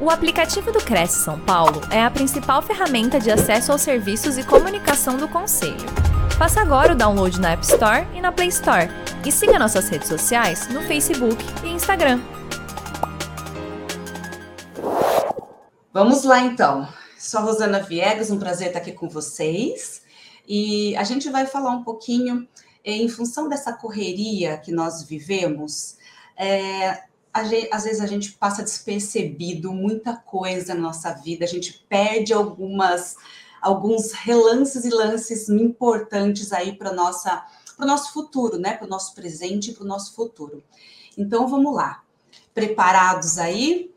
O aplicativo do Cresce São Paulo é a principal ferramenta de acesso aos serviços e comunicação do Conselho. Faça agora o download na App Store e na Play Store. E siga nossas redes sociais no Facebook e Instagram. Vamos lá então. Sou a Rosana Viegas, um prazer estar aqui com vocês. E a gente vai falar um pouquinho, eh, em função dessa correria que nós vivemos, é, às vezes a gente passa despercebido muita coisa na nossa vida, a gente perde algumas alguns relances e lances importantes aí para nossa para o nosso futuro, né? Para o nosso presente e para o nosso futuro. Então vamos lá. Preparados aí?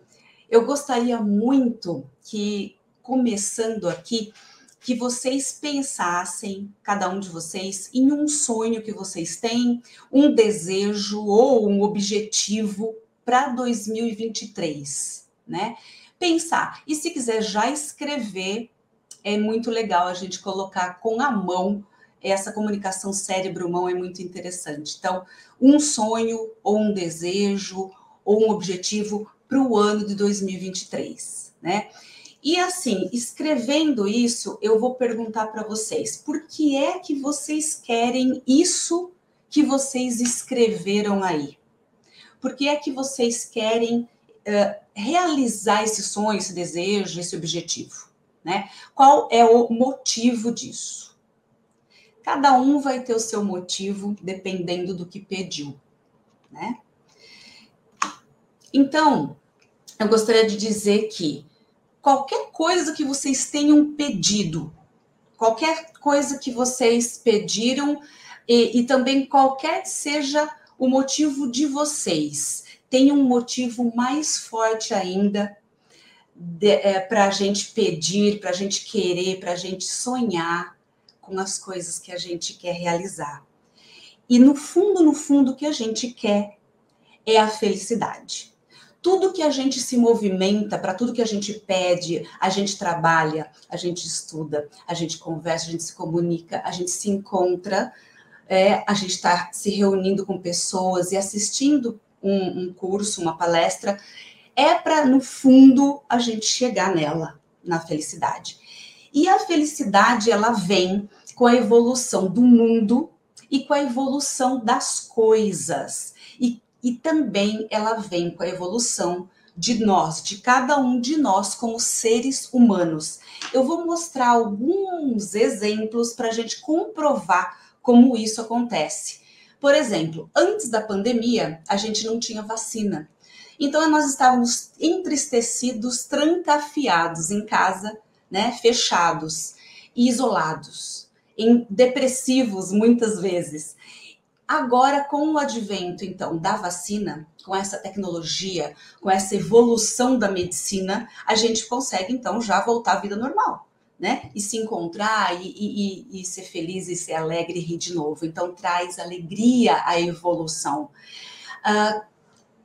Eu gostaria muito que, começando aqui, que vocês pensassem, cada um de vocês, em um sonho que vocês têm, um desejo ou um objetivo para 2023, né? Pensar. E se quiser já escrever, é muito legal a gente colocar com a mão essa comunicação cérebro-mão é muito interessante. Então, um sonho ou um desejo ou um objetivo para o ano de 2023, né? E assim, escrevendo isso, eu vou perguntar para vocês: por que é que vocês querem isso que vocês escreveram aí? Por que é que vocês querem uh, realizar esse sonho, esse desejo, esse objetivo? Né? Qual é o motivo disso? Cada um vai ter o seu motivo dependendo do que pediu, né? Então, eu gostaria de dizer que qualquer coisa que vocês tenham pedido, qualquer coisa que vocês pediram e, e também qualquer seja o motivo de vocês. Tem um motivo mais forte ainda é, para a gente pedir, para a gente querer, para a gente sonhar com as coisas que a gente quer realizar. E no fundo, no fundo, o que a gente quer é a felicidade. Tudo que a gente se movimenta, para tudo que a gente pede, a gente trabalha, a gente estuda, a gente conversa, a gente se comunica, a gente se encontra é, a gente está se reunindo com pessoas e assistindo um, um curso, uma palestra, é para, no fundo, a gente chegar nela, na felicidade. E a felicidade, ela vem com a evolução do mundo e com a evolução das coisas. E, e também ela vem com a evolução de nós, de cada um de nós como seres humanos. Eu vou mostrar alguns exemplos para a gente comprovar como isso acontece. Por exemplo, antes da pandemia, a gente não tinha vacina. Então, nós estávamos entristecidos, trancafiados em casa, né, fechados, isolados, em depressivos muitas vezes. Agora, com o advento, então, da vacina, com essa tecnologia, com essa evolução da medicina, a gente consegue, então, já voltar à vida normal né? E se encontrar e, e, e, ser feliz e ser alegre e rir de novo. Então, traz alegria à evolução. Uh,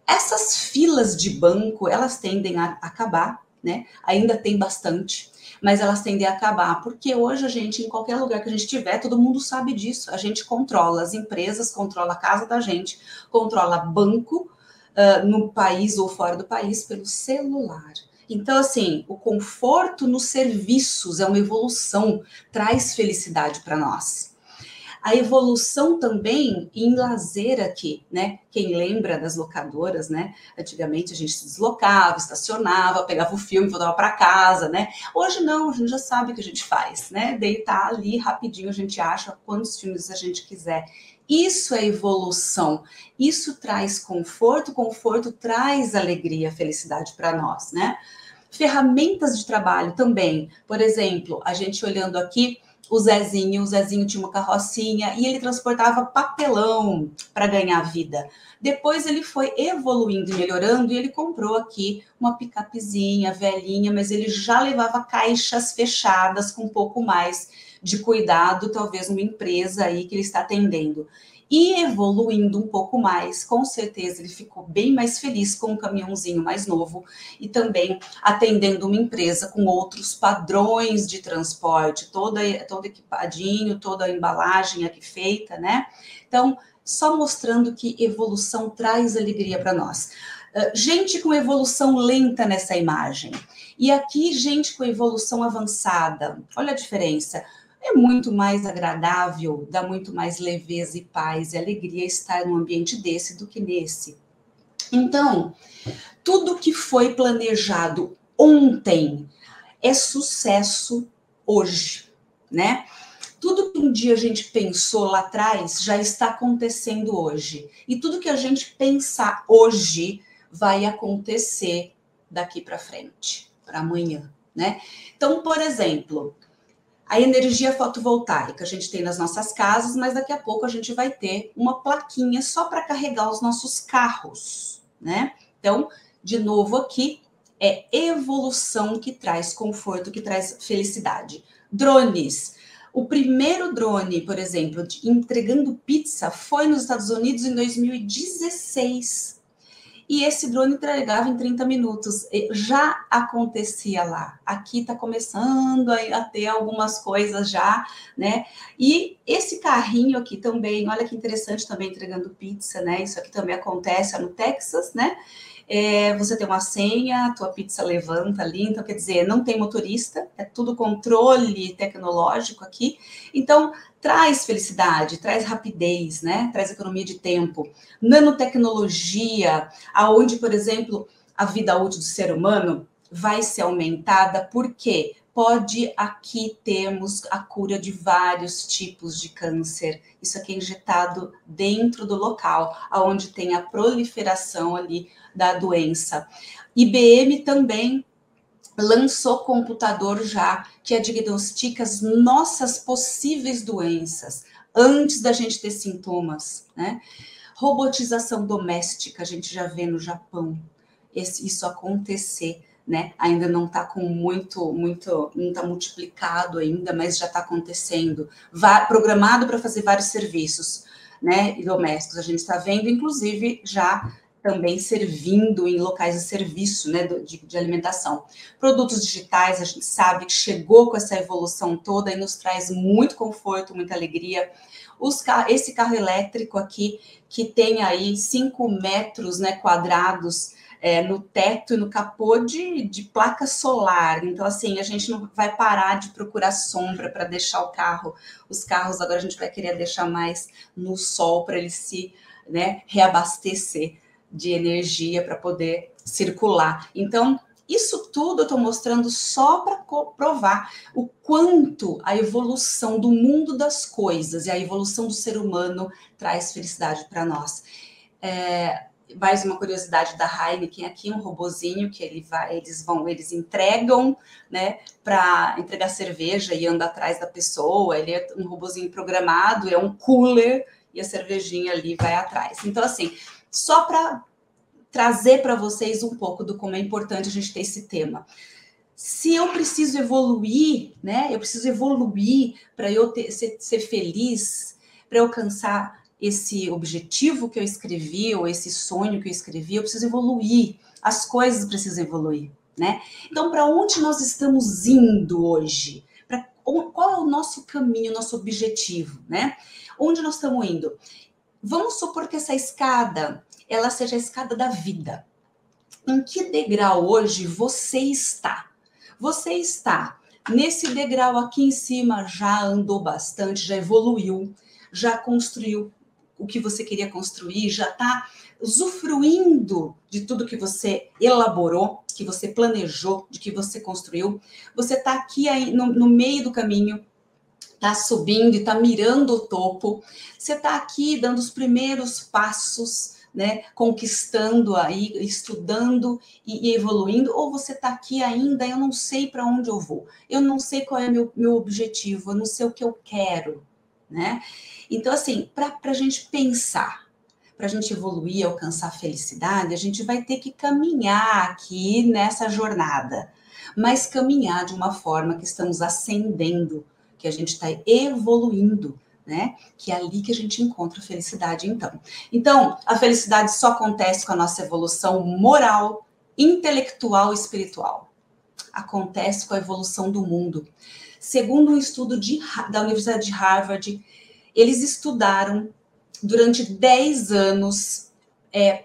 essas filas de banco, elas tendem a acabar, né? Ainda tem bastante, mas elas tendem a acabar, porque hoje a gente, em qualquer lugar que a gente estiver, todo mundo sabe disso. A gente controla as empresas, controla a casa da gente, controla banco uh, no país ou fora do país pelo celular. Então, assim, o conforto nos serviços é uma evolução, traz felicidade para nós. A evolução também em lazer aqui, né? Quem lembra das locadoras, né? Antigamente a gente se deslocava, estacionava, pegava o filme, voltava para casa, né? Hoje não, a gente já sabe o que a gente faz, né? Deitar ali rapidinho a gente acha quantos filmes a gente quiser. Isso é evolução. Isso traz conforto, conforto traz alegria, felicidade para nós, né? Ferramentas de trabalho também. Por exemplo, a gente olhando aqui o Zezinho, o Zezinho tinha uma carrocinha e ele transportava papelão para ganhar vida. Depois ele foi evoluindo e melhorando e ele comprou aqui uma picapezinha velhinha, mas ele já levava caixas fechadas com um pouco mais de cuidado, talvez uma empresa aí que ele está atendendo e evoluindo um pouco mais, com certeza ele ficou bem mais feliz com um caminhãozinho mais novo e também atendendo uma empresa com outros padrões de transporte, toda, todo equipadinho, toda a embalagem aqui feita, né? Então, só mostrando que evolução traz alegria para nós. Uh, gente com evolução lenta nessa imagem. E aqui, gente com evolução avançada. Olha a diferença. É muito mais agradável, dá muito mais leveza e paz e alegria estar num ambiente desse do que nesse. Então, tudo que foi planejado ontem é sucesso hoje, né? Tudo que um dia a gente pensou lá atrás já está acontecendo hoje. E tudo que a gente pensar hoje vai acontecer daqui para frente, para amanhã, né? Então, por exemplo, a energia fotovoltaica a gente tem nas nossas casas, mas daqui a pouco a gente vai ter uma plaquinha só para carregar os nossos carros, né? Então, de novo aqui, é evolução que traz conforto, que traz felicidade. Drones. O primeiro drone, por exemplo, entregando pizza foi nos Estados Unidos em 2016 e esse drone entregava em 30 minutos. Já acontecia lá. Aqui está começando a, ter algumas coisas já, né? E esse carrinho aqui também, olha que interessante também entregando pizza, né? Isso aqui também acontece no Texas, né? É, você tem uma senha, a tua pizza levanta ali, então quer dizer, não tem motorista, é tudo controle tecnológico aqui. Então, traz felicidade, traz rapidez, né? Traz economia de tempo. Nanotecnologia, aonde, por exemplo, a vida útil do ser humano vai ser aumentada, porque pode aqui termos a cura de vários tipos de câncer. Isso aqui é injetado dentro do local, aonde tem a proliferação ali da doença. IBM também lançou computador já que diagnostica as nossas possíveis doenças antes da gente ter sintomas, né? Robotização doméstica, a gente já vê no Japão esse, isso acontecer, né? Ainda não está com muito, muito, não está multiplicado ainda, mas já está acontecendo. Vá, programado para fazer vários serviços, né? E domésticos. A gente está vendo, inclusive, já também servindo em locais de serviço, né, de, de, alimentação. Produtos digitais, a gente sabe que chegou com essa evolução toda e nos traz muito conforto, muita alegria. Os, esse carro elétrico aqui, que tem aí 5 metros né, quadrados é, no teto e no capô de, de placa solar. Então, assim, a gente não vai parar de procurar sombra para deixar o carro. Os carros agora a gente vai querer deixar mais no sol para ele se né, reabastecer de energia para poder circular. Então, isso tudo eu estou mostrando só para provar o quanto a evolução do mundo das coisas e a evolução do ser humano traz felicidade para nós. É, mais uma curiosidade da Heineken aqui, um robozinho que ele vai, eles vão, eles entregam, né, para entregar cerveja e anda atrás da pessoa. Ele é um robozinho programado, é um cooler e a cervejinha ali vai atrás. Então assim, só para trazer para vocês um pouco do como é importante a gente ter esse tema. Se eu preciso evoluir, né? Eu preciso evoluir para eu ter, ser, ser feliz, para alcançar esse objetivo que eu escrevi ou esse sonho que eu escrevi, eu preciso evoluir. As coisas precisam evoluir, né? Então, para onde nós estamos indo hoje? Pra, qual é o nosso caminho, nosso objetivo, né? Onde nós estamos indo? Vamos supor que essa escada ela seja a escada da vida. Em que degrau hoje você está? Você está nesse degrau aqui em cima, já andou bastante, já evoluiu, já construiu o que você queria construir, já está usufruindo de tudo que você elaborou, que você planejou, de que você construiu. Você está aqui aí no, no meio do caminho, está subindo e está mirando o topo. Você está aqui dando os primeiros passos, né, conquistando aí, estudando e, e evoluindo, ou você está aqui ainda, eu não sei para onde eu vou, eu não sei qual é meu, meu objetivo, eu não sei o que eu quero, né? Então, assim, para a gente pensar, para a gente evoluir, alcançar a felicidade, a gente vai ter que caminhar aqui nessa jornada, mas caminhar de uma forma que estamos ascendendo, que a gente está evoluindo, né? Que é ali que a gente encontra a felicidade, então. Então, a felicidade só acontece com a nossa evolução moral, intelectual e espiritual. Acontece com a evolução do mundo. Segundo um estudo de, da Universidade de Harvard, eles estudaram durante 10 anos é,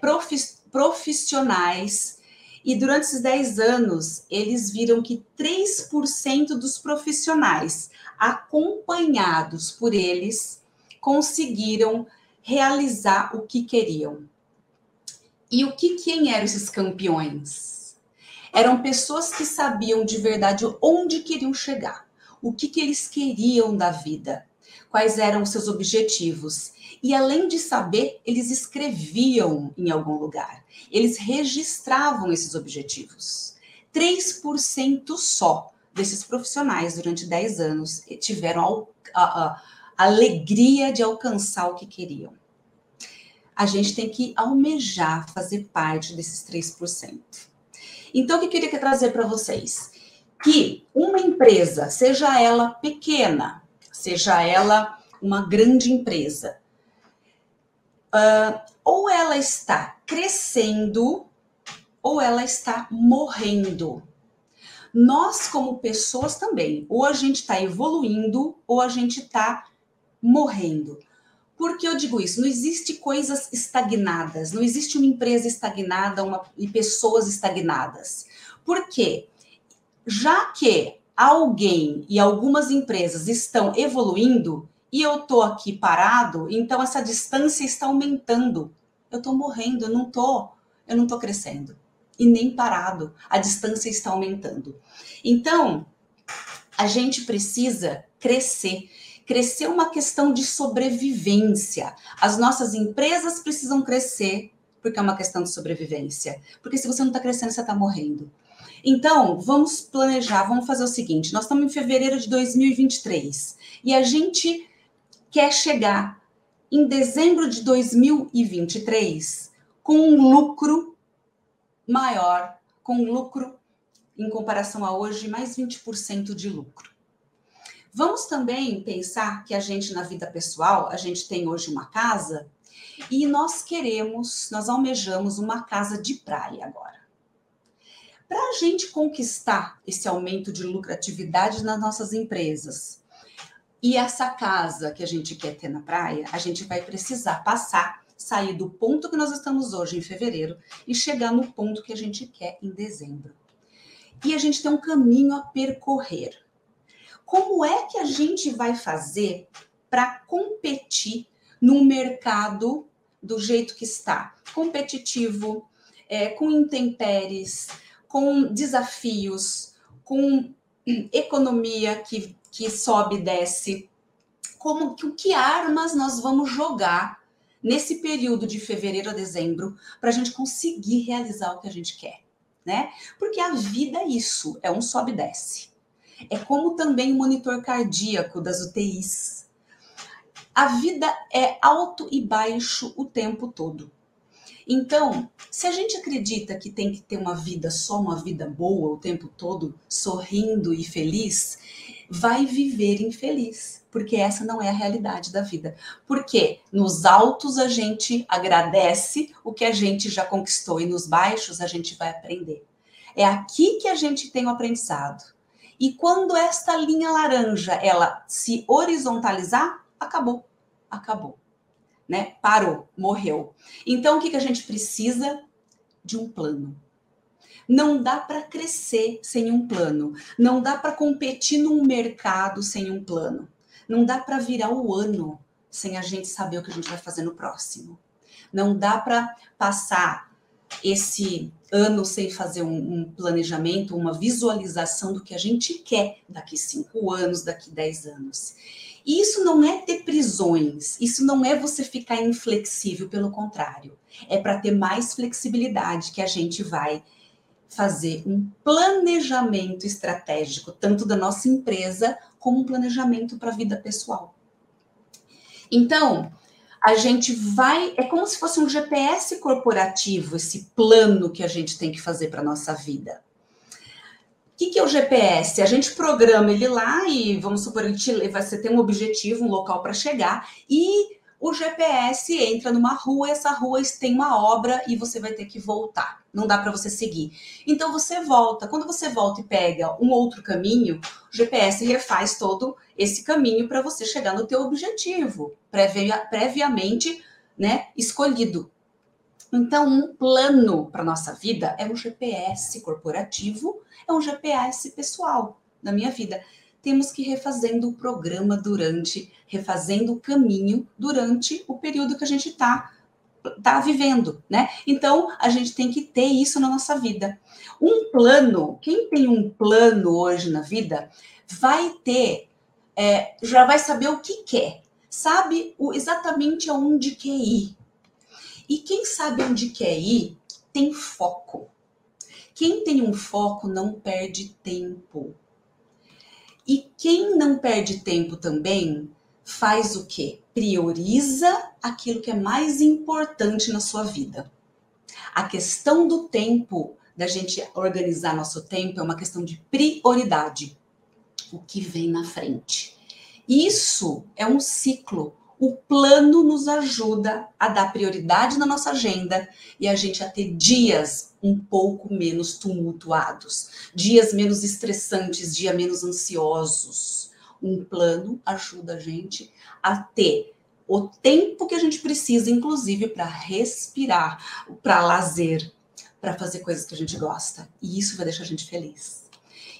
profissionais e durante esses 10 anos, eles viram que 3% dos profissionais acompanhados por eles conseguiram realizar o que queriam. E o que quem eram esses campeões? Eram pessoas que sabiam de verdade onde queriam chegar, o que, que eles queriam da vida, quais eram os seus objetivos. E além de saber, eles escreviam em algum lugar, eles registravam esses objetivos. 3% só desses profissionais durante 10 anos tiveram a, a, a alegria de alcançar o que queriam. A gente tem que almejar fazer parte desses 3%. Então, o que eu queria trazer para vocês? Que uma empresa, seja ela pequena, seja ela uma grande empresa, uh, ou ela está crescendo ou ela está morrendo. Nós, como pessoas também, ou a gente está evoluindo ou a gente está morrendo. Por que eu digo isso? Não existe coisas estagnadas, não existe uma empresa estagnada uma, e pessoas estagnadas. Por quê? Já que alguém e algumas empresas estão evoluindo e eu tô aqui parado, então essa distância está aumentando. Eu estou morrendo, eu não tô, eu não tô crescendo e nem parado. A distância está aumentando. Então, a gente precisa crescer. Crescer é uma questão de sobrevivência. As nossas empresas precisam crescer porque é uma questão de sobrevivência. Porque se você não está crescendo, você está morrendo. Então, vamos planejar, vamos fazer o seguinte: nós estamos em fevereiro de 2023 e a gente quer chegar em dezembro de 2023 com um lucro maior, com um lucro em comparação a hoje, mais 20% de lucro. Vamos também pensar que a gente, na vida pessoal, a gente tem hoje uma casa e nós queremos, nós almejamos uma casa de praia agora. Para a gente conquistar esse aumento de lucratividade nas nossas empresas, e essa casa que a gente quer ter na praia, a gente vai precisar passar, sair do ponto que nós estamos hoje em fevereiro e chegar no ponto que a gente quer em dezembro. E a gente tem um caminho a percorrer. Como é que a gente vai fazer para competir no mercado do jeito que está? Competitivo, é, com intempéries, com desafios, com economia que que sobe e desce, como que, que armas nós vamos jogar nesse período de fevereiro a dezembro para a gente conseguir realizar o que a gente quer, né? Porque a vida é isso, é um sobe e desce. É como também o monitor cardíaco das UTIs. A vida é alto e baixo o tempo todo. Então, se a gente acredita que tem que ter uma vida só uma vida boa o tempo todo, sorrindo e feliz, vai viver infeliz, porque essa não é a realidade da vida. Porque nos altos a gente agradece o que a gente já conquistou e nos baixos a gente vai aprender. É aqui que a gente tem o aprendizado. E quando esta linha laranja ela se horizontalizar, acabou, acabou, né? Parou, morreu. Então o que, que a gente precisa de um plano? Não dá para crescer sem um plano. Não dá para competir num mercado sem um plano. Não dá para virar o ano sem a gente saber o que a gente vai fazer no próximo. Não dá para passar esse ano sem fazer um, um, planejamento, uma visualização do que a gente quer daqui cinco anos, daqui dez anos. E isso não é ter prisões, isso não é você ficar inflexível, pelo contrário, é para ter mais flexibilidade que a gente vai fazer um planejamento estratégico, tanto da nossa empresa como um planejamento para a vida pessoal. Então, a gente vai, é como se fosse um GPS corporativo, esse plano que a gente tem que fazer para a nossa vida. Que, que é o GPS? A gente programa ele lá e vamos supor, que você tem um objetivo, um local para chegar, e o GPS entra numa rua, essa rua tem uma obra e você vai ter que voltar. Não dá para você seguir. Então você volta. Quando você volta e pega um outro caminho, o GPS refaz todo esse caminho para você chegar no teu objetivo, previa, previamente, né, escolhido. Então, um plano para nossa vida é um GPS corporativo, é um GPS pessoal da minha vida. Temos que ir refazendo o programa durante, refazendo o caminho durante o período que a gente está tá vivendo, né? Então, a gente tem que ter isso na nossa vida. Um plano, quem tem um plano hoje na vida, vai ter, é, já vai saber o que quer, sabe o, exatamente aonde quer ir. E quem sabe onde quer ir, tem foco. Quem tem um foco não perde tempo. E quem não perde tempo também faz o quê? Prioriza aquilo que é mais importante na sua vida. A questão do tempo, da gente organizar nosso tempo, é uma questão de prioridade. O que vem na frente. Isso é um ciclo. O plano nos ajuda a dar prioridade na nossa agenda e a gente a ter dias um pouco menos tumultuados, dias menos estressantes, dias menos ansiosos. Um plano ajuda a gente a ter o tempo que a gente precisa, inclusive, para respirar, para lazer, para fazer coisas que a gente gosta. E isso vai deixar a gente feliz.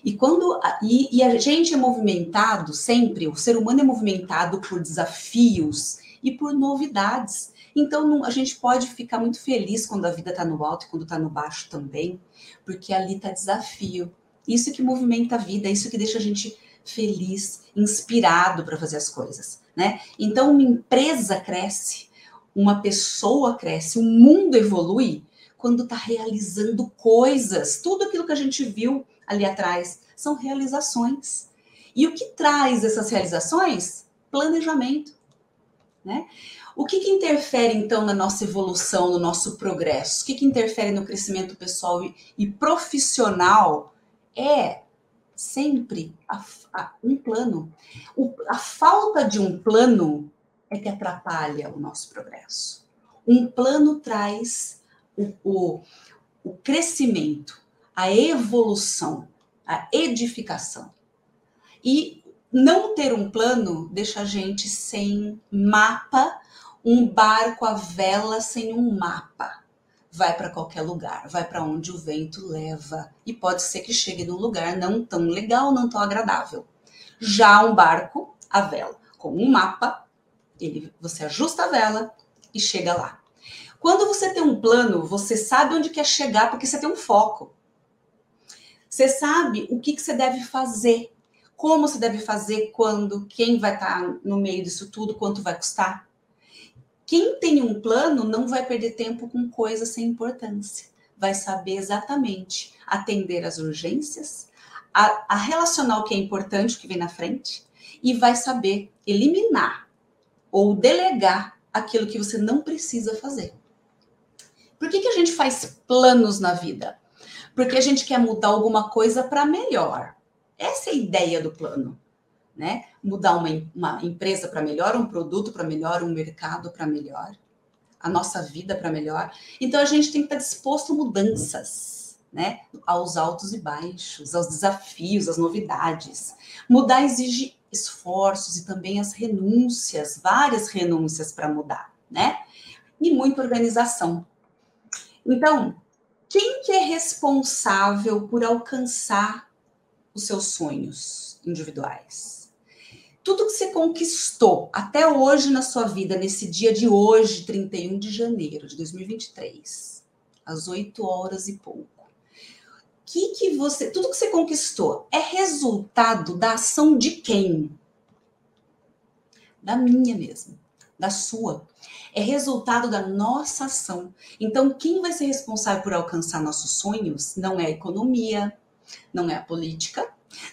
E quando e, e, a gente é movimentado sempre, o ser humano é movimentado por desafios e por novidades. Então não, a gente pode ficar muito feliz quando a vida está no alto e quando está no baixo também, porque ali está desafio. Isso que movimenta a vida, isso que deixa a gente feliz, inspirado para fazer as coisas, né? Então uma empresa cresce, uma pessoa cresce, o mundo evolui quando está realizando coisas. Tudo aquilo que a gente viu ali atrás são realizações. E o que traz essas realizações? Planejamento, né? O que, que, interfere, então, na nossa evolução, no nosso progresso? O que, que interfere no crescimento pessoal e, e profissional? É sempre a, a, um plano. O, a falta de um plano é que atrapalha o nosso progresso. Um plano traz o, o, o crescimento, a evolução, a edificação. E não ter um plano deixa a gente sem mapa, um barco à vela sem um mapa. Vai para qualquer lugar, vai para onde o vento leva. E pode ser que chegue num lugar não tão legal, não tão agradável. Já um barco à vela, com um mapa, ele, você ajusta a vela e chega lá. Quando você tem um plano, você sabe onde quer chegar porque você tem um foco. Você sabe o que, que você deve fazer, como você deve fazer, quando, quem vai estar tá no meio disso tudo, quanto vai custar. Quem tem um plano não vai perder tempo com coisas sem importância. Vai saber exatamente atender as urgências, a, a relacionar o que é importante, o que vem na frente, e vai saber eliminar ou delegar aquilo que você não precisa fazer. Por que, que a gente faz planos na vida? Porque a gente quer mudar alguma coisa para melhor. Essa é a ideia do plano, né? Mudar uma, uma empresa para melhor, um produto para melhor, um mercado para melhor, a nossa vida para melhor. Então a gente tem que estar disposto a mudanças, né? Aos altos e baixos, aos desafios, às novidades. Mudar exige esforços e também as renúncias, várias renúncias para mudar, né? E muita organização. Então, quem que é responsável por alcançar os seus sonhos individuais? Tudo que você conquistou até hoje na sua vida, nesse dia de hoje, 31 de janeiro de 2023, às 8 horas e pouco. Que que você, tudo que você conquistou é resultado da ação de quem? Da minha mesmo, da sua é resultado da nossa ação. Então, quem vai ser responsável por alcançar nossos sonhos não é a economia, não é a política,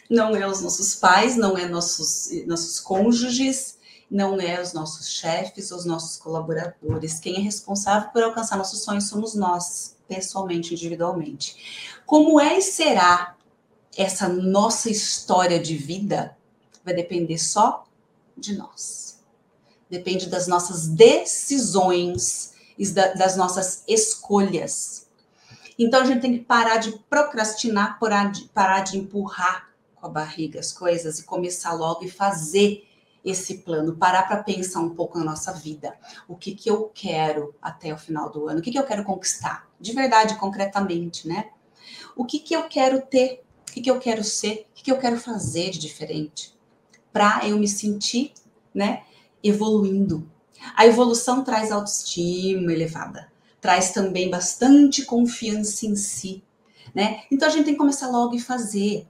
não é os nossos pais, não é nossos, nossos cônjuges, não é os nossos chefes, os nossos colaboradores. Quem é responsável por alcançar nossos sonhos somos nós, pessoalmente, individualmente. Como é e será essa nossa história de vida vai depender só de nós depende das nossas decisões e das nossas escolhas. Então a gente tem que parar de procrastinar, parar de, parar de empurrar com a barriga as coisas e começar logo e fazer esse plano, parar para pensar um pouco na nossa vida. O que, que eu quero até o final do ano? O que, que eu quero conquistar? De verdade, concretamente, né? O que, que eu quero ter? O que, que eu quero ser? O que, que eu quero fazer de diferente? Para eu me sentir, né, evoluindo. A evolução traz autoestima elevada, traz também bastante confiança em si, né? Então a gente tem que começar logo e fazer.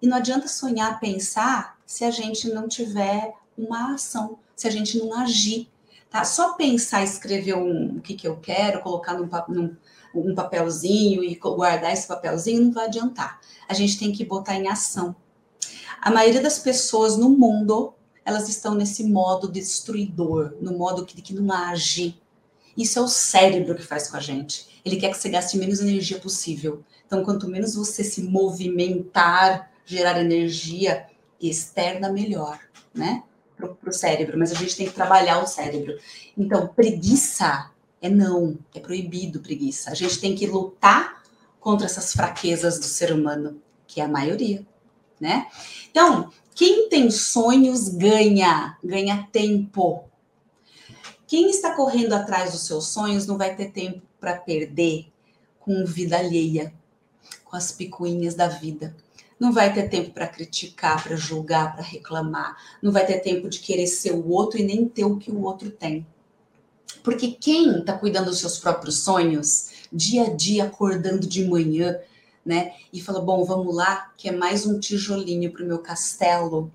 E não adianta sonhar, pensar se a gente não tiver uma ação, se a gente não agir. Tá? Só pensar, escrever um, o que, que eu quero, colocar num, num, um papelzinho e guardar esse papelzinho não vai adiantar. A gente tem que botar em ação. A maioria das pessoas no mundo, elas estão nesse modo destruidor, no modo que, que não age. Isso é o cérebro que faz com a gente. Ele quer que você gaste menos energia possível. Então, quanto menos você se movimentar, gerar energia, externa melhor, né? Para o cérebro, mas a gente tem que trabalhar o cérebro. Então, preguiça é não, é proibido preguiça. A gente tem que lutar contra essas fraquezas do ser humano, que é a maioria, né? Então, quem tem sonhos ganha, ganha tempo. Quem está correndo atrás dos seus sonhos não vai ter tempo para perder com vida alheia, com as picuinhas da vida não vai ter tempo para criticar, para julgar, para reclamar, não vai ter tempo de querer ser o outro e nem ter o que o outro tem. Porque quem está cuidando dos seus próprios sonhos, dia a dia acordando de manhã, né, e fala: bom, vamos lá, que é mais um tijolinho para o meu castelo,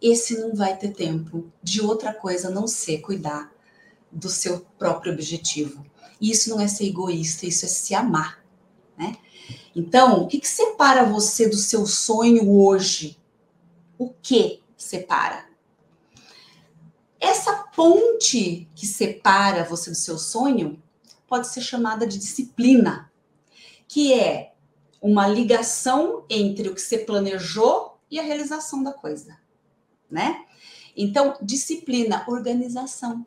esse não vai ter tempo de outra coisa a não ser cuidar do seu próprio objetivo. E isso não é ser egoísta, isso é se amar, né? Então, o que, que separa você do seu sonho hoje? O que separa? Essa ponte que separa você do seu sonho pode ser chamada de disciplina, que é uma ligação entre o que você planejou e a realização da coisa, né? Então, disciplina, organização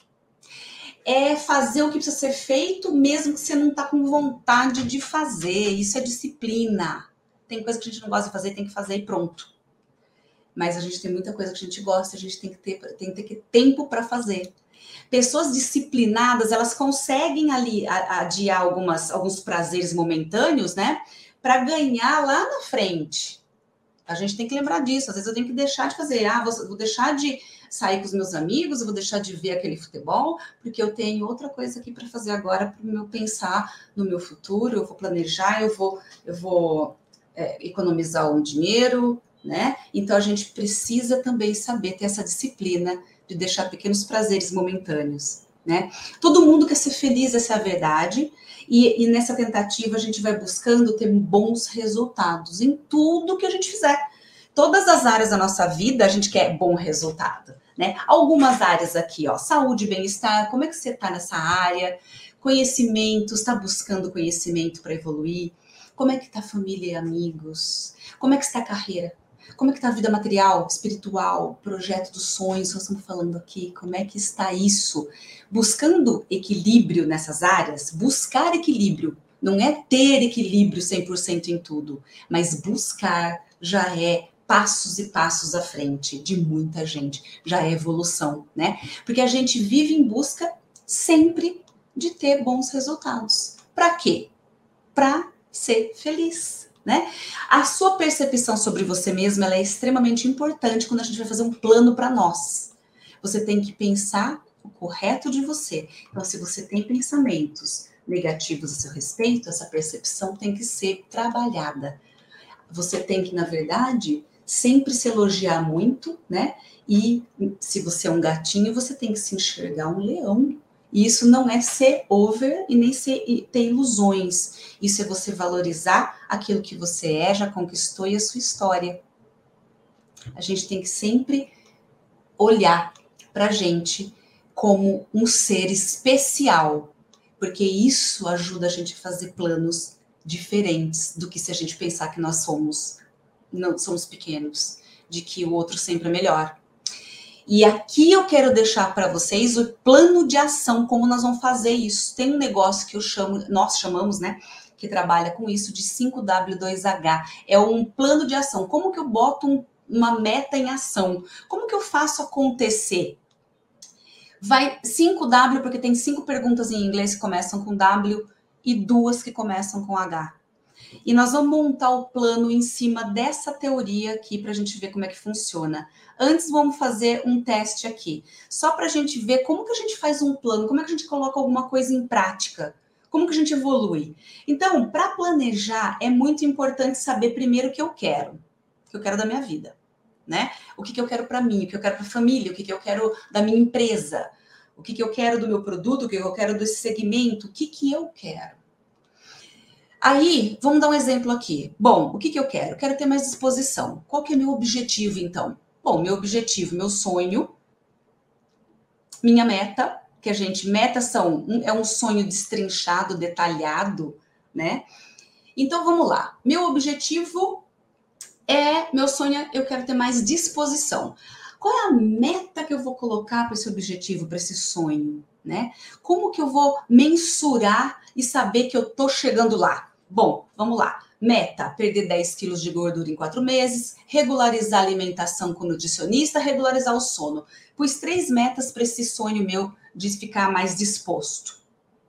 é fazer o que precisa ser feito, mesmo que você não está com vontade de fazer. Isso é disciplina. Tem coisa que a gente não gosta de fazer, tem que fazer e pronto. Mas a gente tem muita coisa que a gente gosta, a gente tem que ter, tem que ter tempo para fazer. Pessoas disciplinadas, elas conseguem ali adiar algumas, alguns prazeres momentâneos, né? Para ganhar lá na frente. A gente tem que lembrar disso. Às vezes eu tenho que deixar de fazer. Ah, vou, vou deixar de sair com os meus amigos, vou deixar de ver aquele futebol, porque eu tenho outra coisa aqui para fazer agora para meu pensar no meu futuro, eu vou planejar, eu vou, eu vou é, economizar um dinheiro, né? Então a gente precisa também saber ter essa disciplina de deixar pequenos prazeres momentâneos, né? Todo mundo quer ser feliz, essa é a verdade. E, e nessa tentativa a gente vai buscando ter bons resultados em tudo que a gente fizer. Todas as áreas da nossa vida a gente quer bom resultado né? Algumas áreas aqui, ó, saúde, bem-estar, como é que você está nessa área? Conhecimento, está buscando conhecimento para evoluir? Como é que está família e amigos? Como é que está a carreira? Como é que está a vida material, espiritual, projeto dos sonhos, nós estamos falando aqui, como é que está isso? Buscando equilíbrio nessas áreas, buscar equilíbrio, não é ter equilíbrio 100% em tudo, mas buscar já é passos e passos à frente de muita gente. Já é evolução, né? Porque a gente vive em busca sempre de ter bons resultados. Para quê? Para ser feliz, né? A sua percepção sobre você mesma é extremamente importante quando a gente vai fazer um plano para nós. Você tem que pensar o correto de você. Então, se você tem pensamentos negativos a seu respeito, essa percepção tem que ser trabalhada. Você tem que, na verdade, sempre se elogiar muito, né? E se você é um gatinho, você tem que se enxergar um leão. E isso não é ser over e nem ser, ter ilusões. Isso é você valorizar aquilo que você é, já conquistou e a sua história. A gente tem que sempre olhar para a gente como um ser especial, porque isso ajuda a gente a fazer planos diferentes do que se a gente pensar que nós somos não somos pequenos, de que o outro sempre é melhor. E aqui eu quero deixar para vocês o plano de ação, como nós vamos fazer isso. Tem um negócio que eu chamo, nós chamamos, né, que trabalha com isso de 5W2H. É um plano de ação. Como que eu boto um uma meta em ação. Como que eu faço acontecer? Vai 5W, porque tem cinco perguntas em inglês que começam com W e duas que começam com H. E nós vamos montar o plano em cima dessa teoria aqui para a gente ver como é que funciona. Antes, vamos fazer um teste aqui, só para a gente ver como que a gente faz um plano, como é que a gente coloca alguma coisa em prática, como que a gente evolui. Então, para planejar, é muito importante saber primeiro o que eu quero, o que eu quero da minha vida, né? O que, que eu quero para mim, o que eu quero para a família, o que, que eu quero da minha empresa, o que, que eu quero do meu produto, o que eu quero desse segmento, o que, que eu quero. Aí, vamos dar um exemplo aqui. Bom, o que, que eu quero? Eu quero ter mais disposição. Qual que é meu objetivo, então? Bom, meu objetivo, meu sonho, minha meta, que a gente, metas são, é um sonho destrinchado, detalhado, né? Então, vamos lá. Meu objetivo é, meu sonho é, eu quero ter mais disposição. Qual é a meta que eu vou colocar para esse objetivo, para esse sonho, né? Como que eu vou mensurar e saber que eu tô chegando lá? Bom, vamos lá. Meta: perder 10 quilos de gordura em quatro meses, regularizar a alimentação com nutricionista, regularizar o sono. Pus três metas para esse sonho meu de ficar mais disposto.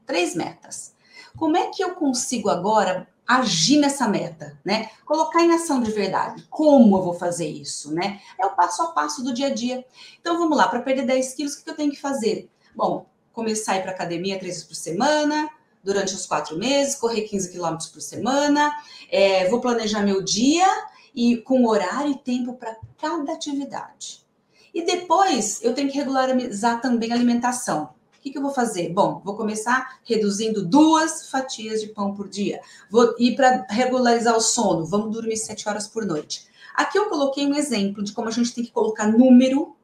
Três metas. Como é que eu consigo agora agir nessa meta, né? Colocar em ação de verdade. Como eu vou fazer isso, né? É o passo a passo do dia a dia. Então vamos lá, para perder 10 quilos, o que eu tenho que fazer? Bom, começar a ir para academia três vezes por semana, durante os quatro meses, correr 15 quilômetros por semana, é, vou planejar meu dia e com horário e tempo para cada atividade. E depois eu tenho que regularizar também a alimentação. O que, que eu vou fazer? Bom, vou começar reduzindo duas fatias de pão por dia. Vou ir para regularizar o sono. Vamos dormir sete horas por noite. Aqui eu coloquei um exemplo de como a gente tem que colocar número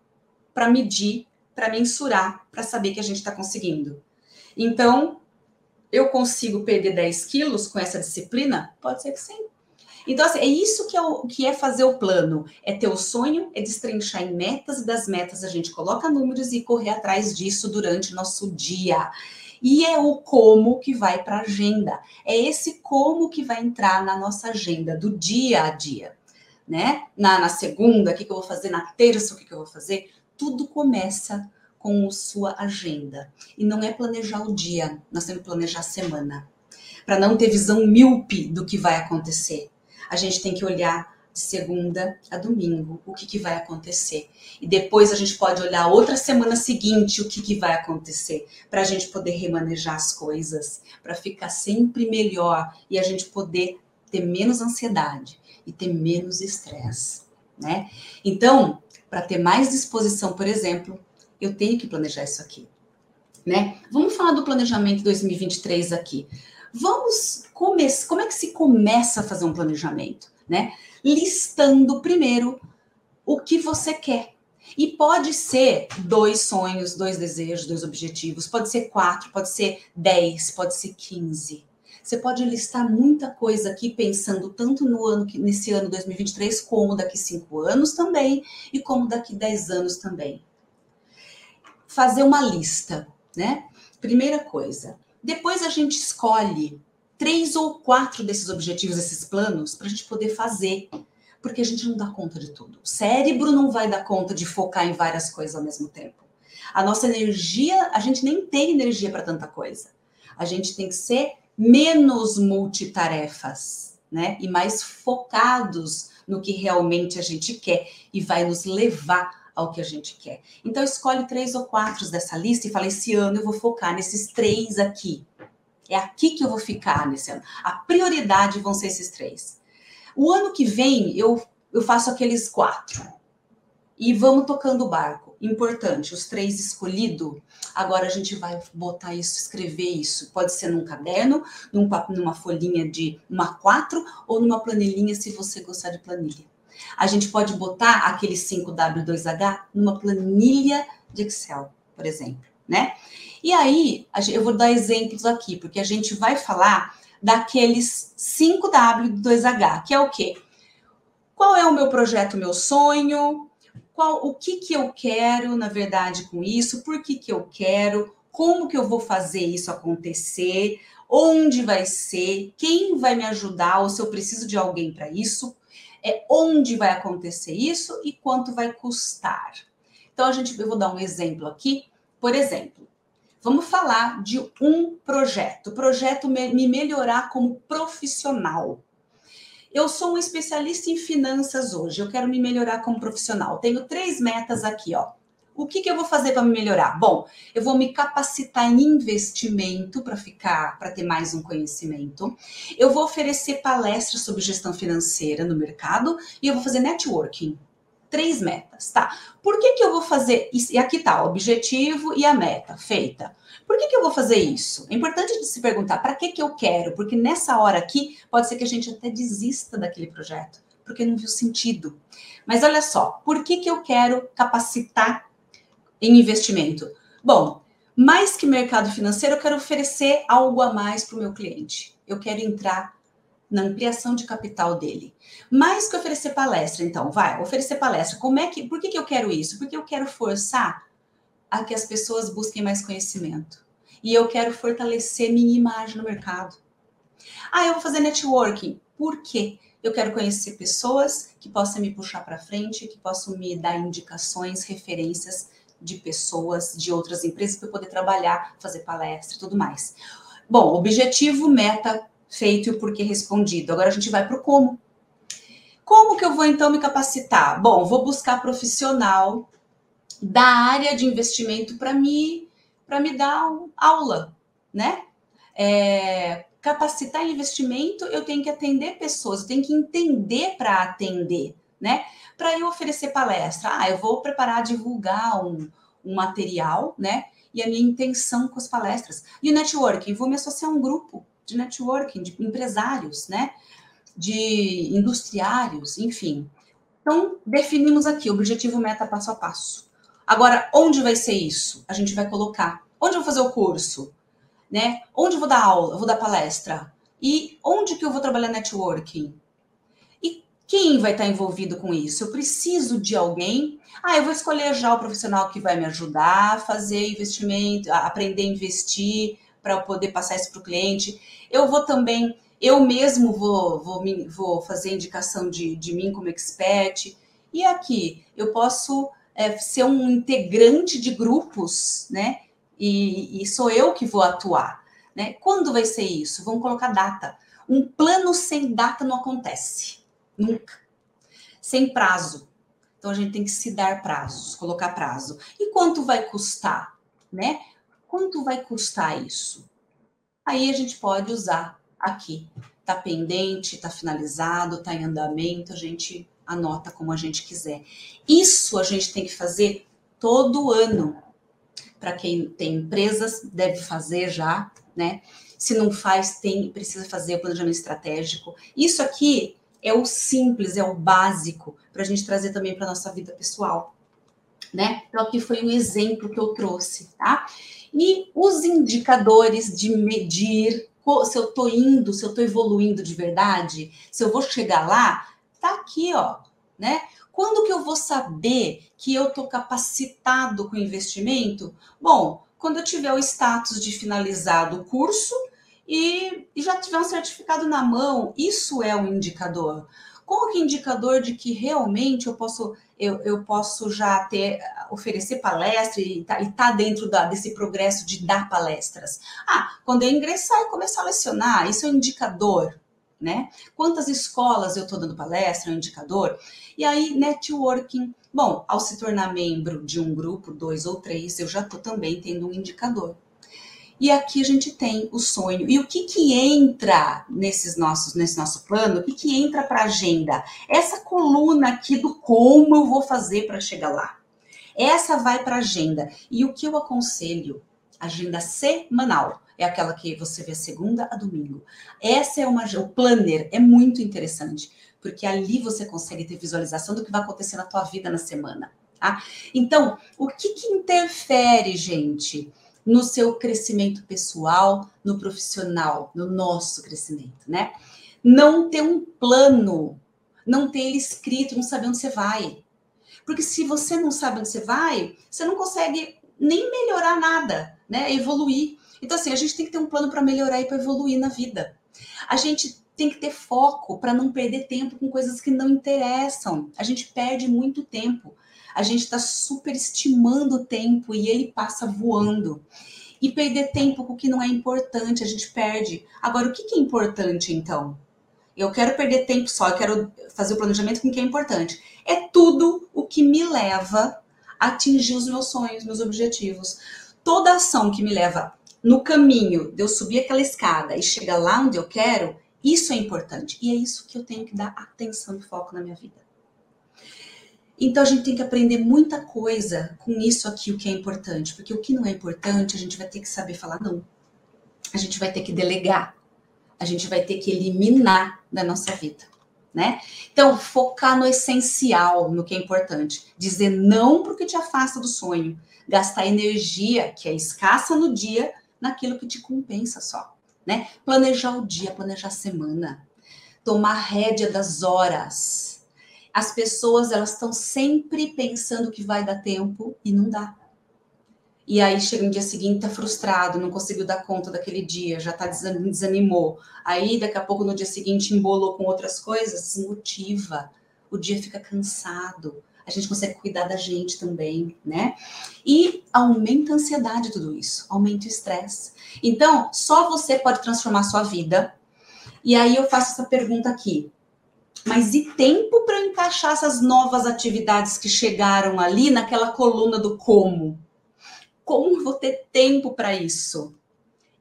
para medir, para mensurar, para saber que a gente está conseguindo. Então, eu consigo perder 10 quilos com essa disciplina? Pode ser que sim. Então, assim, é isso que é, o, que é fazer o plano. É ter o sonho, é destrinchar em metas, e das metas a gente coloca números e correr atrás disso durante nosso dia. E é o como que vai para a agenda. É esse como que vai entrar na nossa agenda do dia a dia. Né? Na, na segunda, o que, que eu vou fazer? Na terça, o que, que eu vou fazer? Tudo começa com sua agenda. E não é planejar o dia, nós temos que planejar a semana. Para não ter visão míope do que vai acontecer. A gente tem que olhar de segunda a domingo o que, que vai acontecer. E depois a gente pode olhar outra semana seguinte o que, que vai acontecer. Para a gente poder remanejar as coisas, para ficar sempre melhor e a gente poder ter menos ansiedade e ter menos estresse. Né? Então, para ter mais disposição, por exemplo, eu tenho que planejar isso aqui, né? Vamos falar do planejamento 2023 aqui. Vamos começar, como é que se começa a fazer um planejamento, né? Listando primeiro o que você quer. E pode ser dois sonhos, dois desejos, dois objetivos, pode ser quatro, pode ser dez, pode ser quinze. Você pode listar muita coisa aqui pensando tanto no ano nesse ano 2023 como daqui cinco anos também e como daqui dez anos também fazer uma lista, né? Primeira coisa. Depois a gente escolhe três ou quatro desses objetivos, esses planos, para a gente poder fazer. Porque a gente não dá conta de tudo. O cérebro não vai dar conta de focar em várias coisas ao mesmo tempo. A nossa energia, a gente nem tem energia para tanta coisa. A gente tem que ser menos multitarefas, né? E mais focados no que realmente a gente quer e vai nos levar ao que a gente quer. Então, escolhe três ou quatro dessa lista e fala: esse ano eu vou focar nesses três aqui. É aqui que eu vou ficar nesse ano. A prioridade vão ser esses três. O ano que vem eu, eu faço aqueles quatro. E vamos tocando o barco. Importante, os três escolhidos. Agora a gente vai botar isso, escrever isso. Pode ser num caderno, num, numa folhinha de uma quatro ou numa planilhinha, se você gostar de planilha. A gente pode botar aquele 5W2H numa planilha de Excel, por exemplo, né? E aí, eu vou dar exemplos aqui, porque a gente vai falar daqueles 5W2H, que é o quê? Qual é o meu projeto, meu sonho? Qual, o que que eu quero, na verdade, com isso? Por que que eu quero? Como que eu vou fazer isso acontecer? Onde vai ser? Quem vai me ajudar? Ou se eu preciso de alguém para isso? É onde vai acontecer isso e quanto vai custar. Então a gente, eu vou dar um exemplo aqui. Por exemplo, vamos falar de um projeto, projeto me melhorar como profissional. Eu sou um especialista em finanças hoje, eu quero me melhorar como profissional. Tenho três metas aqui, ó. O que, que eu vou fazer para me melhorar? Bom, eu vou me capacitar em investimento para ficar, para ter mais um conhecimento. Eu vou oferecer palestras sobre gestão financeira no mercado e eu vou fazer networking. Três metas, tá? Por que, que eu vou fazer isso? E aqui tá o objetivo e a meta feita. Por que, que eu vou fazer isso? É importante se perguntar para que, que eu quero, porque nessa hora aqui pode ser que a gente até desista daquele projeto, porque não viu sentido. Mas olha só, por que, que eu quero capacitar em investimento? Bom, mais que mercado financeiro, eu quero oferecer algo a mais para o meu cliente. Eu quero entrar na ampliação de capital dele. Mais que oferecer palestra, então, vai, oferecer palestra. Como é que, por que, que eu quero isso? Porque eu quero forçar a que as pessoas busquem mais conhecimento. E eu quero fortalecer minha imagem no mercado. Ah, eu vou fazer networking. Por quê? Eu quero conhecer pessoas que possam me puxar para frente, que possam me dar indicações, referências de pessoas de outras empresas para poder trabalhar, fazer palestra e tudo mais. Bom, objetivo, meta feito e o porquê respondido. Agora a gente vai para o como. Como que eu vou então me capacitar? Bom, vou buscar profissional da área de investimento para me para me dar aula, né? É, capacitar investimento, eu tenho que atender pessoas, eu tenho que entender para atender, né? Para eu oferecer palestra, ah, eu vou preparar, divulgar um, um material, né? E a minha intenção com as palestras. E o networking, vou me associar a um grupo de networking, de empresários, né? De industriários, enfim. Então, definimos aqui o objetivo meta passo a passo. Agora, onde vai ser isso? A gente vai colocar. Onde eu vou fazer o curso? Né? Onde eu vou dar aula? Eu vou dar palestra? E onde que eu vou trabalhar networking? Quem vai estar envolvido com isso? Eu preciso de alguém. Ah, eu vou escolher já o profissional que vai me ajudar a fazer investimento, a aprender a investir para eu poder passar isso para o cliente. Eu vou também, eu mesmo vou, vou, vou fazer indicação de, de mim como expert. E aqui, eu posso é, ser um integrante de grupos, né? E, e sou eu que vou atuar. Né? Quando vai ser isso? Vamos colocar data. Um plano sem data não acontece. Nunca. Sem prazo. Então a gente tem que se dar prazos, colocar prazo. E quanto vai custar, né? Quanto vai custar isso? Aí a gente pode usar aqui. Tá pendente, tá finalizado, tá em andamento, a gente anota como a gente quiser. Isso a gente tem que fazer todo ano. Para quem tem empresas, deve fazer já, né? Se não faz, tem precisa fazer o planejamento estratégico. Isso aqui é o simples, é o básico, para a gente trazer também para nossa vida pessoal. Né? Então, aqui foi um exemplo que eu trouxe, tá? E os indicadores de medir se eu estou indo, se eu estou evoluindo de verdade, se eu vou chegar lá, tá aqui, ó, né? Quando que eu vou saber que eu estou capacitado com investimento? Bom, quando eu tiver o status de finalizado o curso e, e já tiver um certificado na mão, isso é um indicador. Qual que indicador de que realmente eu posso eu, eu posso já ter oferecer palestra e tá, tá dentro da, desse progresso de dar palestras? Ah, quando eu ingressar e começar a lecionar, isso é um indicador, né? Quantas escolas eu estou dando palestra, é um indicador. E aí, networking. Bom, ao se tornar membro de um grupo, dois ou três, eu já estou também tendo um indicador. E aqui a gente tem o sonho. E o que que entra nesses nossos, nesse nosso plano? O que que entra para a agenda? Essa coluna aqui do como eu vou fazer para chegar lá. Essa vai para a agenda. E o que eu aconselho? Agenda semanal. É aquela que você vê segunda a domingo. Essa é uma. O planner é muito interessante, porque ali você consegue ter visualização do que vai acontecer na tua vida na semana. Tá? Então, o que, que interfere, gente? No seu crescimento pessoal, no profissional, no nosso crescimento, né? Não ter um plano, não ter ele escrito, não saber onde você vai. Porque se você não sabe onde você vai, você não consegue nem melhorar nada, né? Evoluir. Então, assim, a gente tem que ter um plano para melhorar e para evoluir na vida. A gente tem que ter foco para não perder tempo com coisas que não interessam. A gente perde muito tempo. A gente está superestimando o tempo e ele passa voando. E perder tempo com o que não é importante, a gente perde. Agora, o que, que é importante então? Eu quero perder tempo só, eu quero fazer o planejamento com o que é importante. É tudo o que me leva a atingir os meus sonhos, meus objetivos. Toda ação que me leva no caminho de eu subir aquela escada e chegar lá onde eu quero, isso é importante. E é isso que eu tenho que dar atenção e foco na minha vida. Então a gente tem que aprender muita coisa com isso aqui, o que é importante. Porque o que não é importante, a gente vai ter que saber falar não. A gente vai ter que delegar. A gente vai ter que eliminar da nossa vida. Né? Então, focar no essencial, no que é importante. Dizer não para o que te afasta do sonho. Gastar energia, que é escassa no dia, naquilo que te compensa só né? Planejar o dia, planejar a semana, tomar rédea das horas. As pessoas elas estão sempre pensando que vai dar tempo e não dá. E aí chega no dia seguinte, tá frustrado, não conseguiu dar conta daquele dia, já tá desanimou. Aí daqui a pouco no dia seguinte embolou com outras coisas, desmotiva. O dia fica cansado a gente consegue cuidar da gente também, né? E aumenta a ansiedade tudo isso, aumenta o estresse. Então, só você pode transformar a sua vida. E aí eu faço essa pergunta aqui. Mas e tempo para encaixar essas novas atividades que chegaram ali naquela coluna do como? Como vou ter tempo para isso?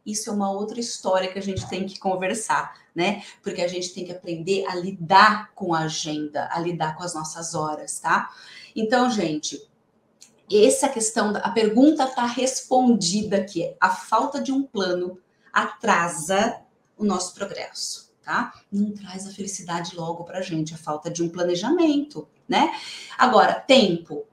Isso é uma outra história que a gente tem que conversar, né? Porque a gente tem que aprender a lidar com a agenda, a lidar com as nossas horas, tá? Então, gente, essa questão, a pergunta está respondida aqui. A falta de um plano atrasa o nosso progresso, tá? Não traz a felicidade logo para a gente, a falta de um planejamento, né? Agora, tempo.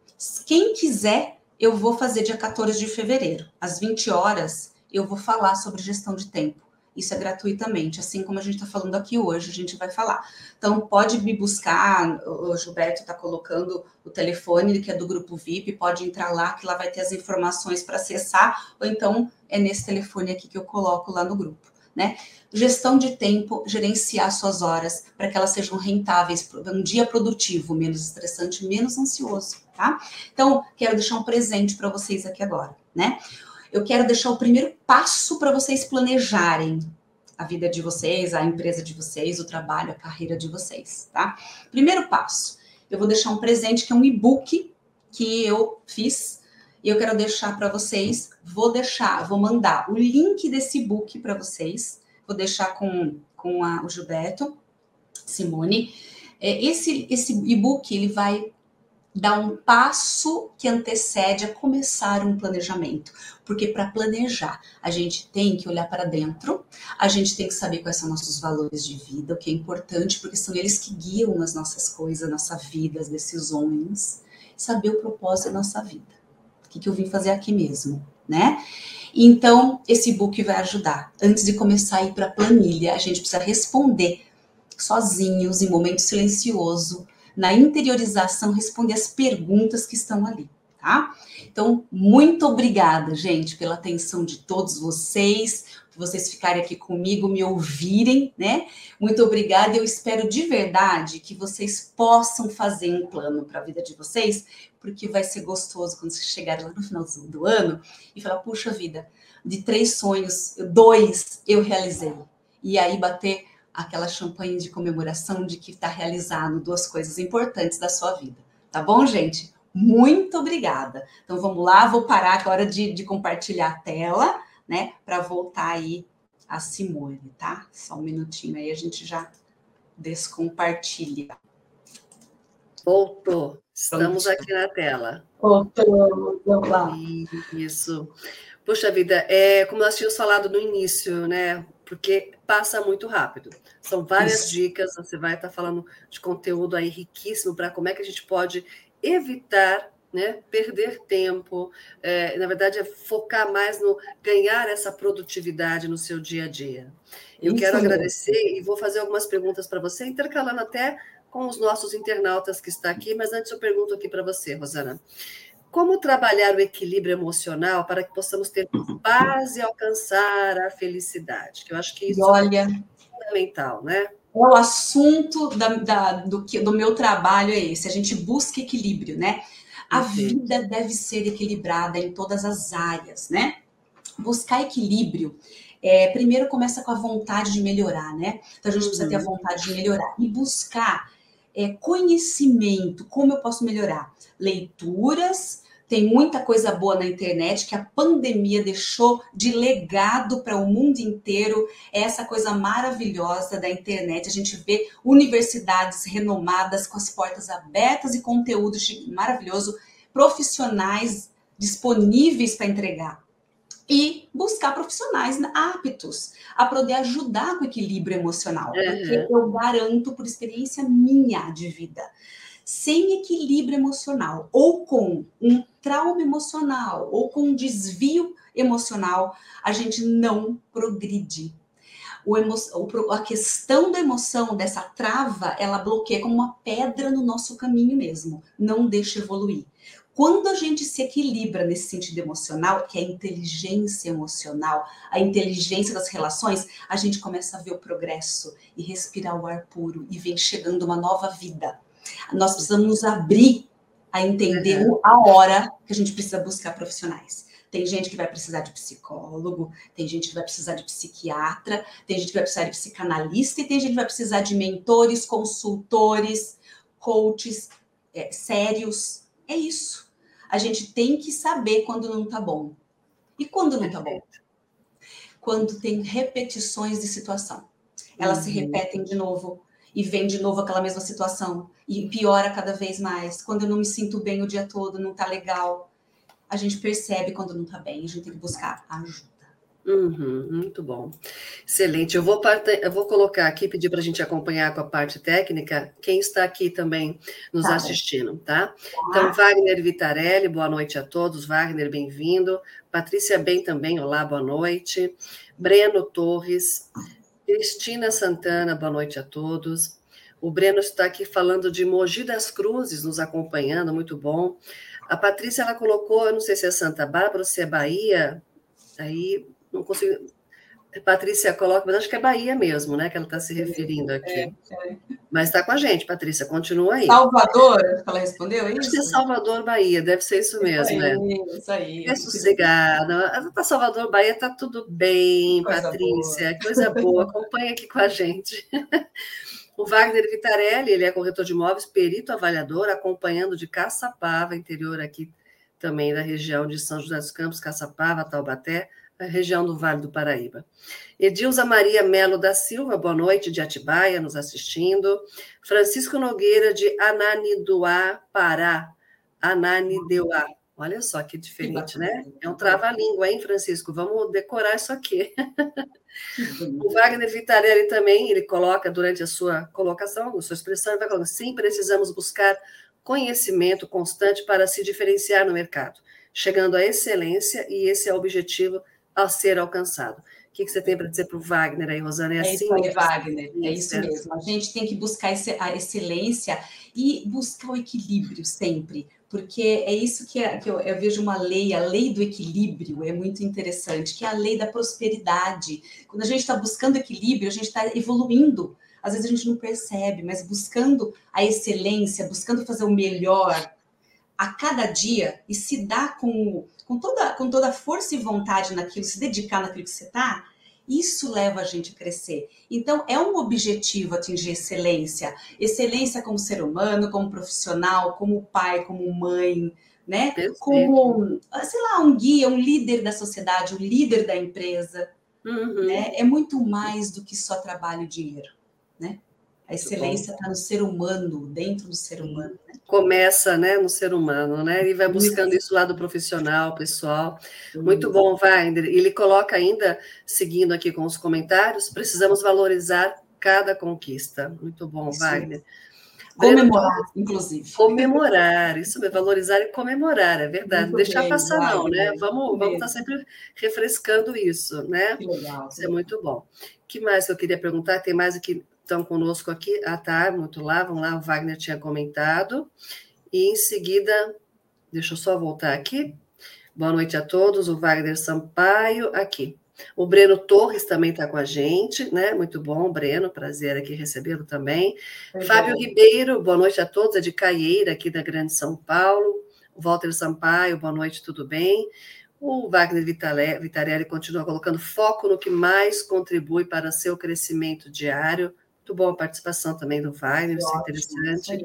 Quem quiser, eu vou fazer dia 14 de fevereiro, às 20 horas eu vou falar sobre gestão de tempo. Isso é gratuitamente, assim como a gente está falando aqui hoje, a gente vai falar. Então, pode me buscar, o Gilberto está colocando o telefone, que é do grupo VIP, pode entrar lá, que lá vai ter as informações para acessar, ou então é nesse telefone aqui que eu coloco lá no grupo. Né? Gestão de tempo, gerenciar suas horas para que elas sejam rentáveis, um dia produtivo, menos estressante, menos ansioso, tá? Então, quero deixar um presente para vocês aqui agora, né? eu quero deixar o primeiro passo para vocês planejarem a vida de vocês, a empresa de vocês, o trabalho, a carreira de vocês, tá? Primeiro passo, eu vou deixar um presente que é um e-book que eu fiz e eu quero deixar para vocês. Vou deixar, vou mandar o link desse e-book para vocês. Vou deixar com, com a, o Gilberto, Simone. É, esse esse e-book ele vai dar um passo que antecede a começar um planejamento. Porque para planejar, a gente tem que olhar para dentro, a gente tem que saber quais são nossos valores de vida, o que é importante, porque são eles que guiam as nossas coisas, a nossa vida, as decisões, saber o propósito da nossa vida. Que, que eu vim fazer aqui mesmo, né? Então, esse book vai ajudar. Antes de começar a ir para a planilha, a gente precisa responder sozinhos, em momento silencioso, na interiorização, responder as perguntas que estão ali, tá? Então, muito obrigada, gente, pela atenção de todos vocês, vocês ficarem aqui comigo, me ouvirem, né? Muito obrigada. Eu espero de verdade que vocês possam fazer um plano para a vida de vocês, porque vai ser gostoso quando vocês chegarem lá no final do ano e falar: puxa vida, de três sonhos, dois eu realizei. E aí bater aquela champanhe de comemoração de que está realizando duas coisas importantes da sua vida. Tá bom, gente? Muito obrigada. Então vamos lá, vou parar agora de, de compartilhar a tela, né? Para voltar aí a Simone, tá? Só um minutinho aí, a gente já descompartilha. Voltou. Estamos Pronto. aqui na tela. Voltou, vamos lá. Isso. Poxa vida, é, como nós tínhamos falado no início, né? Porque passa muito rápido. São várias Isso. dicas, você vai estar falando de conteúdo aí riquíssimo para como é que a gente pode evitar né, perder tempo, é, na verdade é focar mais no ganhar essa produtividade no seu dia a dia. Eu Isso quero agradecer e vou fazer algumas perguntas para você, intercalando até com os nossos internautas que está aqui, mas antes eu pergunto aqui para você, Rosana. Como trabalhar o equilíbrio emocional para que possamos ter paz e alcançar a felicidade? eu acho que isso Olha, fundamental, né? É o assunto da, da, do, que, do meu trabalho é esse. A gente busca equilíbrio, né? A vida deve ser equilibrada em todas as áreas, né? Buscar equilíbrio. É, primeiro começa com a vontade de melhorar, né? Então a gente precisa ter a uhum. vontade de melhorar e buscar é, conhecimento. Como eu posso melhorar? Leituras, tem muita coisa boa na internet que a pandemia deixou de legado para o mundo inteiro. É essa coisa maravilhosa da internet. A gente vê universidades renomadas com as portas abertas e conteúdo maravilhoso, profissionais disponíveis para entregar. E buscar profissionais aptos a poder ajudar com o equilíbrio emocional. Uhum. Porque eu garanto, por experiência minha de vida, sem equilíbrio emocional, ou com um trauma emocional, ou com um desvio emocional, a gente não progride. Emo... a questão da emoção, dessa trava, ela bloqueia como uma pedra no nosso caminho mesmo, não deixa evoluir. Quando a gente se equilibra nesse sentido emocional, que é a inteligência emocional, a inteligência das relações, a gente começa a ver o progresso e respirar o ar puro e vem chegando uma nova vida. Nós precisamos nos abrir a entender uhum. a hora que a gente precisa buscar profissionais. Tem gente que vai precisar de psicólogo, tem gente que vai precisar de psiquiatra, tem gente que vai precisar de psicanalista e tem gente que vai precisar de mentores, consultores, coaches é, sérios. É isso. A gente tem que saber quando não tá bom. E quando não tá bom? Quando tem repetições de situação. Elas uhum. se repetem de novo, e vem de novo aquela mesma situação e piora cada vez mais. Quando eu não me sinto bem o dia todo, não tá legal, a gente percebe quando não tá bem, a gente tem que buscar ajuda. Uhum, muito bom. Excelente. Eu vou, eu vou colocar aqui, pedir para a gente acompanhar com a parte técnica, quem está aqui também nos tá assistindo, tá? Então, Wagner Vitarelli, boa noite a todos. Wagner, bem-vindo. Patrícia Bem também, olá, boa noite. Breno Torres, Cristina Santana, boa noite a todos. O Breno está aqui falando de Mogi das Cruzes, nos acompanhando, muito bom. A Patrícia, ela colocou, eu não sei se é Santa Bárbara ou se é Bahia, aí não consigo. Patrícia coloca, mas acho que é Bahia mesmo, né? Que ela está se referindo aqui. É, é. Mas está com a gente, Patrícia, continua aí. Salvador, ela respondeu isso? Acho que é Salvador, Bahia, deve ser isso mesmo, né? Isso aí. É sossegada. Tá Salvador, Bahia, tá tudo bem, coisa Patrícia, boa. coisa boa. Acompanha aqui com a gente. O Wagner Vitarelli, ele é corretor de imóveis, perito avaliador, acompanhando de Caçapava, interior aqui também da região de São José dos Campos, Caçapava, Taubaté, região do Vale do Paraíba. Edilza Maria Melo da Silva, boa noite, de Atibaia, nos assistindo. Francisco Nogueira, de Ananiduá, Pará. Ananideuá. Olha só que diferente, né? É um trava-língua, hein, Francisco? Vamos decorar isso aqui. o Wagner Vitarelli também, ele coloca durante a sua colocação, a sua expressão, ele vai colocar, sim, precisamos buscar conhecimento constante para se diferenciar no mercado, chegando à excelência, e esse é o objetivo a ser alcançado. O que, você tem para dizer para o Wagner aí, Rosana? É, é assim isso aí, Wagner, é isso mesmo. A gente tem que buscar a excelência e buscar o equilíbrio sempre, porque é isso que, é, que eu, eu, vejo uma lei, a lei do equilíbrio é muito interessante, que é a lei da prosperidade. Quando a gente está buscando equilíbrio, a gente está evoluindo. Às vezes a gente não percebe, mas buscando a excelência, buscando fazer o melhor a cada dia e se dar com com toda, com toda força e vontade naquilo, se dedicar naquilo que você está, isso leva a gente a crescer. Então, é um objetivo atingir excelência. Excelência como ser humano, como profissional, como pai, como mãe, né? Perfeito. Como, sei lá, um guia, um líder da sociedade, um líder da empresa. Uhum. Né? É muito mais do que só trabalho e dinheiro, né? A excelência está no ser humano, dentro do ser humano. Né? Começa né, no ser humano, né? E vai buscando isso lá do profissional, pessoal. Muito bom, Wagner. Ele coloca ainda, seguindo aqui com os comentários, precisamos valorizar cada conquista. Muito bom, isso. Wagner. Comemorar, inclusive. Comemorar, isso mesmo, valorizar e comemorar, é verdade. Muito deixar bem, passar, Wagner. não, né? Vamos, vamos estar tá sempre refrescando isso, né? Que legal. Isso é muito bom. O que mais que eu queria perguntar? Tem mais aqui estão conosco aqui. Ah, tá, muito lá, vamos lá, o Wagner tinha comentado. E em seguida, deixa eu só voltar aqui. Boa noite a todos, o Wagner Sampaio, aqui. O Breno Torres também está com a gente, né? Muito bom, Breno, prazer aqui recebê-lo também. É Fábio Ribeiro, boa noite a todos, é de Caieira, aqui da Grande São Paulo. Walter Sampaio, boa noite, tudo bem? O Wagner Vitarelli continua colocando foco no que mais contribui para seu crescimento diário. Muito boa a participação também do Wagner, isso é interessante.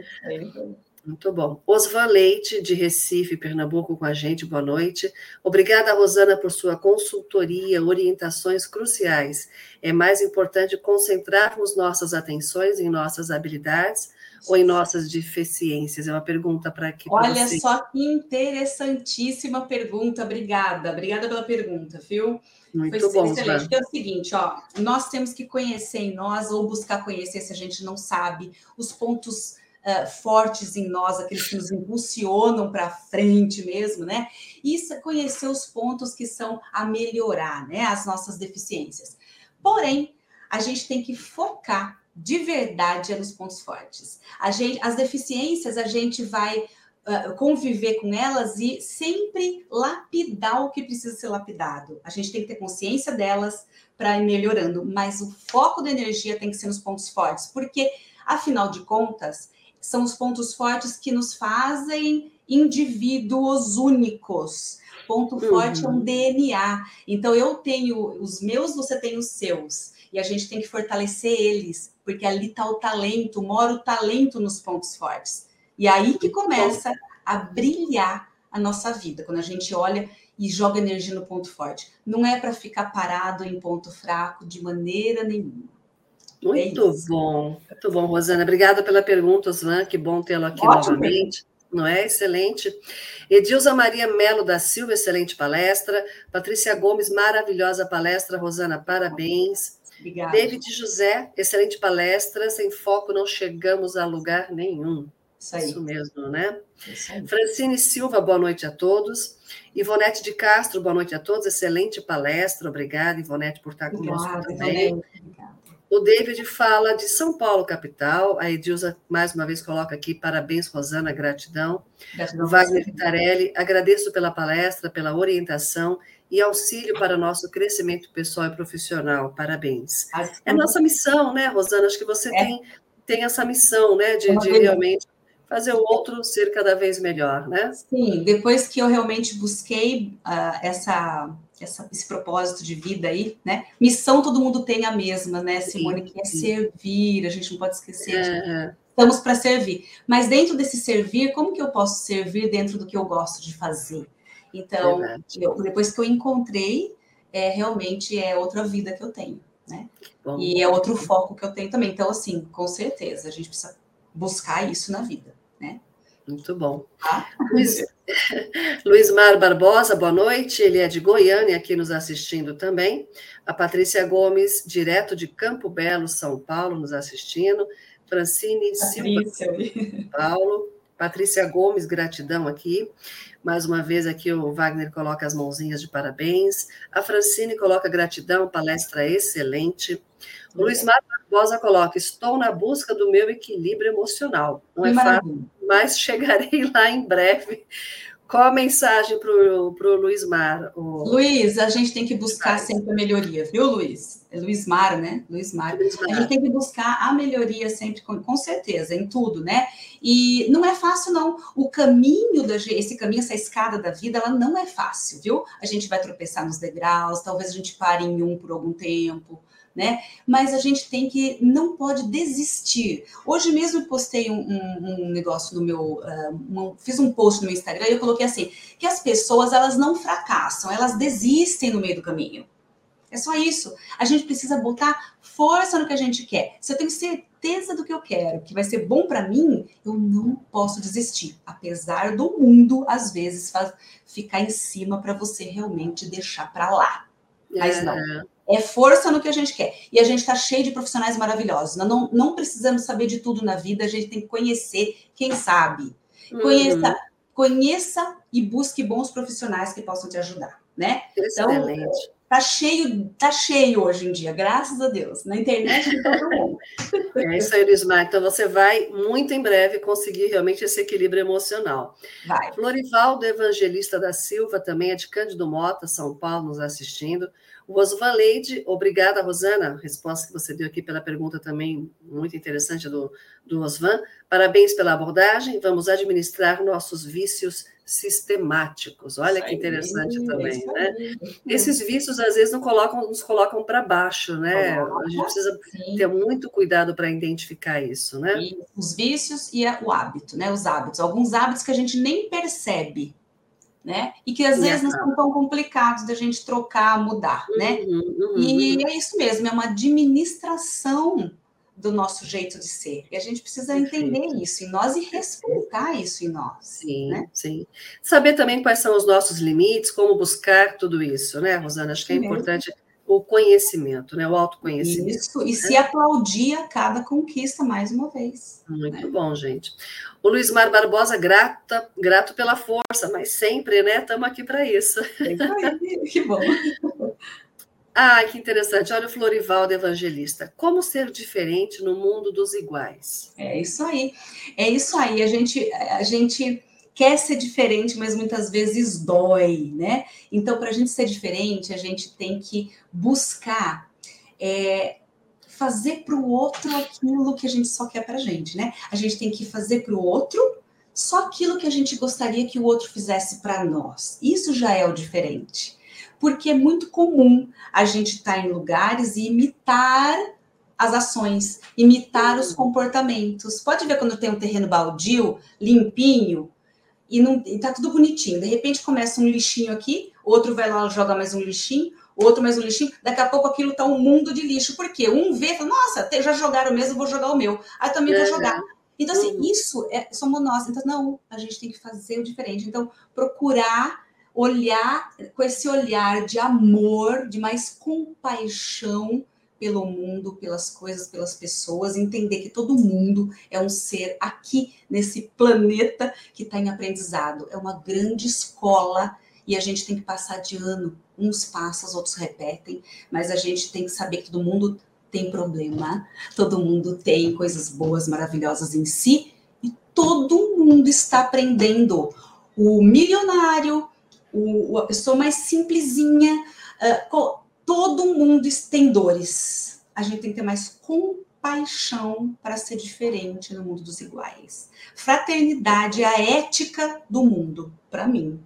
Muito bom. Osvan Leite, de Recife, Pernambuco, com a gente, boa noite. Obrigada, Rosana, por sua consultoria, orientações cruciais. É mais importante concentrarmos nossas atenções em nossas habilidades ou em nossas deficiências? É uma pergunta para aqui. Olha você. só que interessantíssima pergunta. Obrigada, obrigada pela pergunta, viu? Muito Foi bom. Excelente. Então, é o seguinte, ó, nós temos que conhecer em nós ou buscar conhecer se a gente não sabe os pontos uh, fortes em nós, aqueles que nos impulsionam para frente mesmo, né? Isso é conhecer os pontos que são a melhorar, né? As nossas deficiências. Porém, a gente tem que focar de verdade é nos pontos fortes. A gente, as deficiências, a gente vai uh, conviver com elas e sempre lapidar o que precisa ser lapidado. A gente tem que ter consciência delas para ir melhorando, mas o foco da energia tem que ser nos pontos fortes, porque, afinal de contas, são os pontos fortes que nos fazem indivíduos únicos. Ponto uhum. forte é um DNA. Então, eu tenho os meus, você tem os seus. E a gente tem que fortalecer eles porque ali está o talento, mora o talento nos pontos fortes. E aí que começa a brilhar a nossa vida, quando a gente olha e joga energia no ponto forte. Não é para ficar parado em ponto fraco de maneira nenhuma. Muito é bom, muito bom, Rosana. Obrigada pela pergunta, Osvan. Que bom tê-lo aqui Ótimo. novamente. Não é? Excelente. Edilza Maria Melo da Silva, excelente palestra. Patrícia Gomes, maravilhosa palestra. Rosana, parabéns. Obrigada. David José, excelente palestra. Sem foco não chegamos a lugar nenhum. Isso. Isso mesmo, né? Isso. Francine Silva, boa noite a todos. Ivonete de Castro, boa noite a todos. Excelente palestra. Obrigada, Ivonete, por estar conosco Obrigada, também. O David fala de São Paulo, capital. A Edilza, mais uma vez, coloca aqui: parabéns, Rosana, gratidão. gratidão o Wagner Vitarelli, agradeço pela palestra, pela orientação e auxílio para o nosso crescimento pessoal e profissional. Parabéns. É nossa missão, né, Rosana? Acho que você é. tem, tem essa missão, né, de, de realmente fazer o outro ser cada vez melhor, né? Sim, depois que eu realmente busquei uh, essa, essa, esse propósito de vida aí, né? Missão todo mundo tem a mesma, né, Simone? Sim, que é sim. servir, a gente não pode esquecer. É. Estamos para servir. Mas dentro desse servir, como que eu posso servir dentro do que eu gosto de fazer? Então, eu, depois que eu encontrei, é, realmente é outra vida que eu tenho, né? Bom, e é outro foco que eu tenho também. Então, assim, com certeza, a gente precisa buscar isso na vida, né? Muito bom. Ah? Luiz, Luiz Mar Barbosa, boa noite. Ele é de Goiânia, aqui nos assistindo também. A Patrícia Gomes, direto de Campo Belo, São Paulo, nos assistindo. Francine Patrícia. Silva, Paulo. Patrícia Gomes, gratidão aqui. Mais uma vez aqui o Wagner coloca as mãozinhas de parabéns. A Francine coloca gratidão, palestra excelente. O Luiz Mário Barbosa coloca: estou na busca do meu equilíbrio emocional. Não é fácil, mas chegarei lá em breve. Qual a mensagem para o Luiz Mar? O... Luiz, a gente tem que buscar sempre a melhoria, viu, Luiz? É Luiz Mar, né? Luiz Mar. Luiz Mar. A gente tem que buscar a melhoria sempre, com, com, certeza, em tudo, né? E não é fácil, não. O caminho, da, esse caminho, essa escada da vida, ela não é fácil, viu? A gente vai tropeçar nos degraus, talvez a gente pare em um por algum tempo, né? Mas a gente tem que, não pode desistir. Hoje mesmo postei um, um, um negócio no meu, uh, um, fiz um post no meu Instagram e eu coloquei assim, que as pessoas, elas não fracassam, elas desistem no meio do caminho. É só isso. A gente precisa botar força no que a gente quer. Se eu tenho certeza do que eu quero, que vai ser bom para mim, eu não posso desistir. Apesar do mundo, às vezes, ficar em cima para você realmente deixar para lá. Mas não. É. É força no que a gente quer. E a gente está cheio de profissionais maravilhosos. Nós não, não precisamos saber de tudo na vida, a gente tem que conhecer quem sabe. Conheça, uhum. conheça e busque bons profissionais que possam te ajudar, né? Então, Excelente. Então, tá cheio, tá cheio hoje em dia, graças a Deus. Na internet tá todo mundo. É isso aí, Lismar. Então você vai muito em breve conseguir realmente esse equilíbrio emocional. Vai. Florivaldo Evangelista da Silva também é de Cândido Mota, São Paulo, nos assistindo. O obrigada, Rosana. Resposta que você deu aqui pela pergunta também muito interessante do, do Osvan. Parabéns pela abordagem. Vamos administrar nossos vícios sistemáticos. Olha que interessante aí, também, né? Esses vícios às vezes não colocam, nos colocam para baixo, né? a gente precisa sim. ter muito cuidado para identificar isso, né? E os vícios e o hábito, né? Os hábitos, alguns hábitos que a gente nem percebe, né? E que às vezes não são tão complicados da gente trocar, mudar, né? Uhum, uhum, e uhum. é isso mesmo, é uma administração do nosso jeito de ser. E a gente precisa entender isso em nós e respeitar isso em nós. Sim, né? sim. Saber também quais são os nossos limites, como buscar tudo isso, né, Rosana? Acho que é importante o conhecimento, né? O autoconhecimento. Isso, e né? se aplaudir a cada conquista mais uma vez. Muito né? bom, gente. O Luiz Mar Barbosa, grata, grato pela força, mas sempre, né? Estamos aqui para isso. que bom. Ah, que interessante. Olha o Florivaldo Evangelista. Como ser diferente no mundo dos iguais? É isso aí. É isso aí. A gente, a gente quer ser diferente, mas muitas vezes dói, né? Então, para a gente ser diferente, a gente tem que buscar é, fazer para o outro aquilo que a gente só quer para a gente, né? A gente tem que fazer para o outro só aquilo que a gente gostaria que o outro fizesse para nós. Isso já é o diferente. Porque é muito comum a gente estar tá em lugares e imitar as ações, imitar os comportamentos. Pode ver quando tem um terreno baldio, limpinho, e, não, e tá tudo bonitinho. De repente começa um lixinho aqui, outro vai lá joga mais um lixinho, outro mais um lixinho. Daqui a pouco aquilo tá um mundo de lixo. Por quê? Um vê, fala, nossa, já jogaram mesmo, vou jogar o meu. Aí também vou jogar. Então, assim, uhum. isso é, somos nós. Então, não, a gente tem que fazer o diferente. Então, procurar olhar com esse olhar de amor, de mais compaixão pelo mundo, pelas coisas, pelas pessoas, entender que todo mundo é um ser aqui nesse planeta que está em aprendizado. É uma grande escola e a gente tem que passar de ano. Uns passam, os outros repetem, mas a gente tem que saber que todo mundo tem problema, todo mundo tem coisas boas, maravilhosas em si e todo mundo está aprendendo. O milionário, o, a pessoa mais simplesinha, uh, todo mundo tem dores. A gente tem que ter mais compaixão para ser diferente no mundo dos iguais. Fraternidade é a ética do mundo, para mim.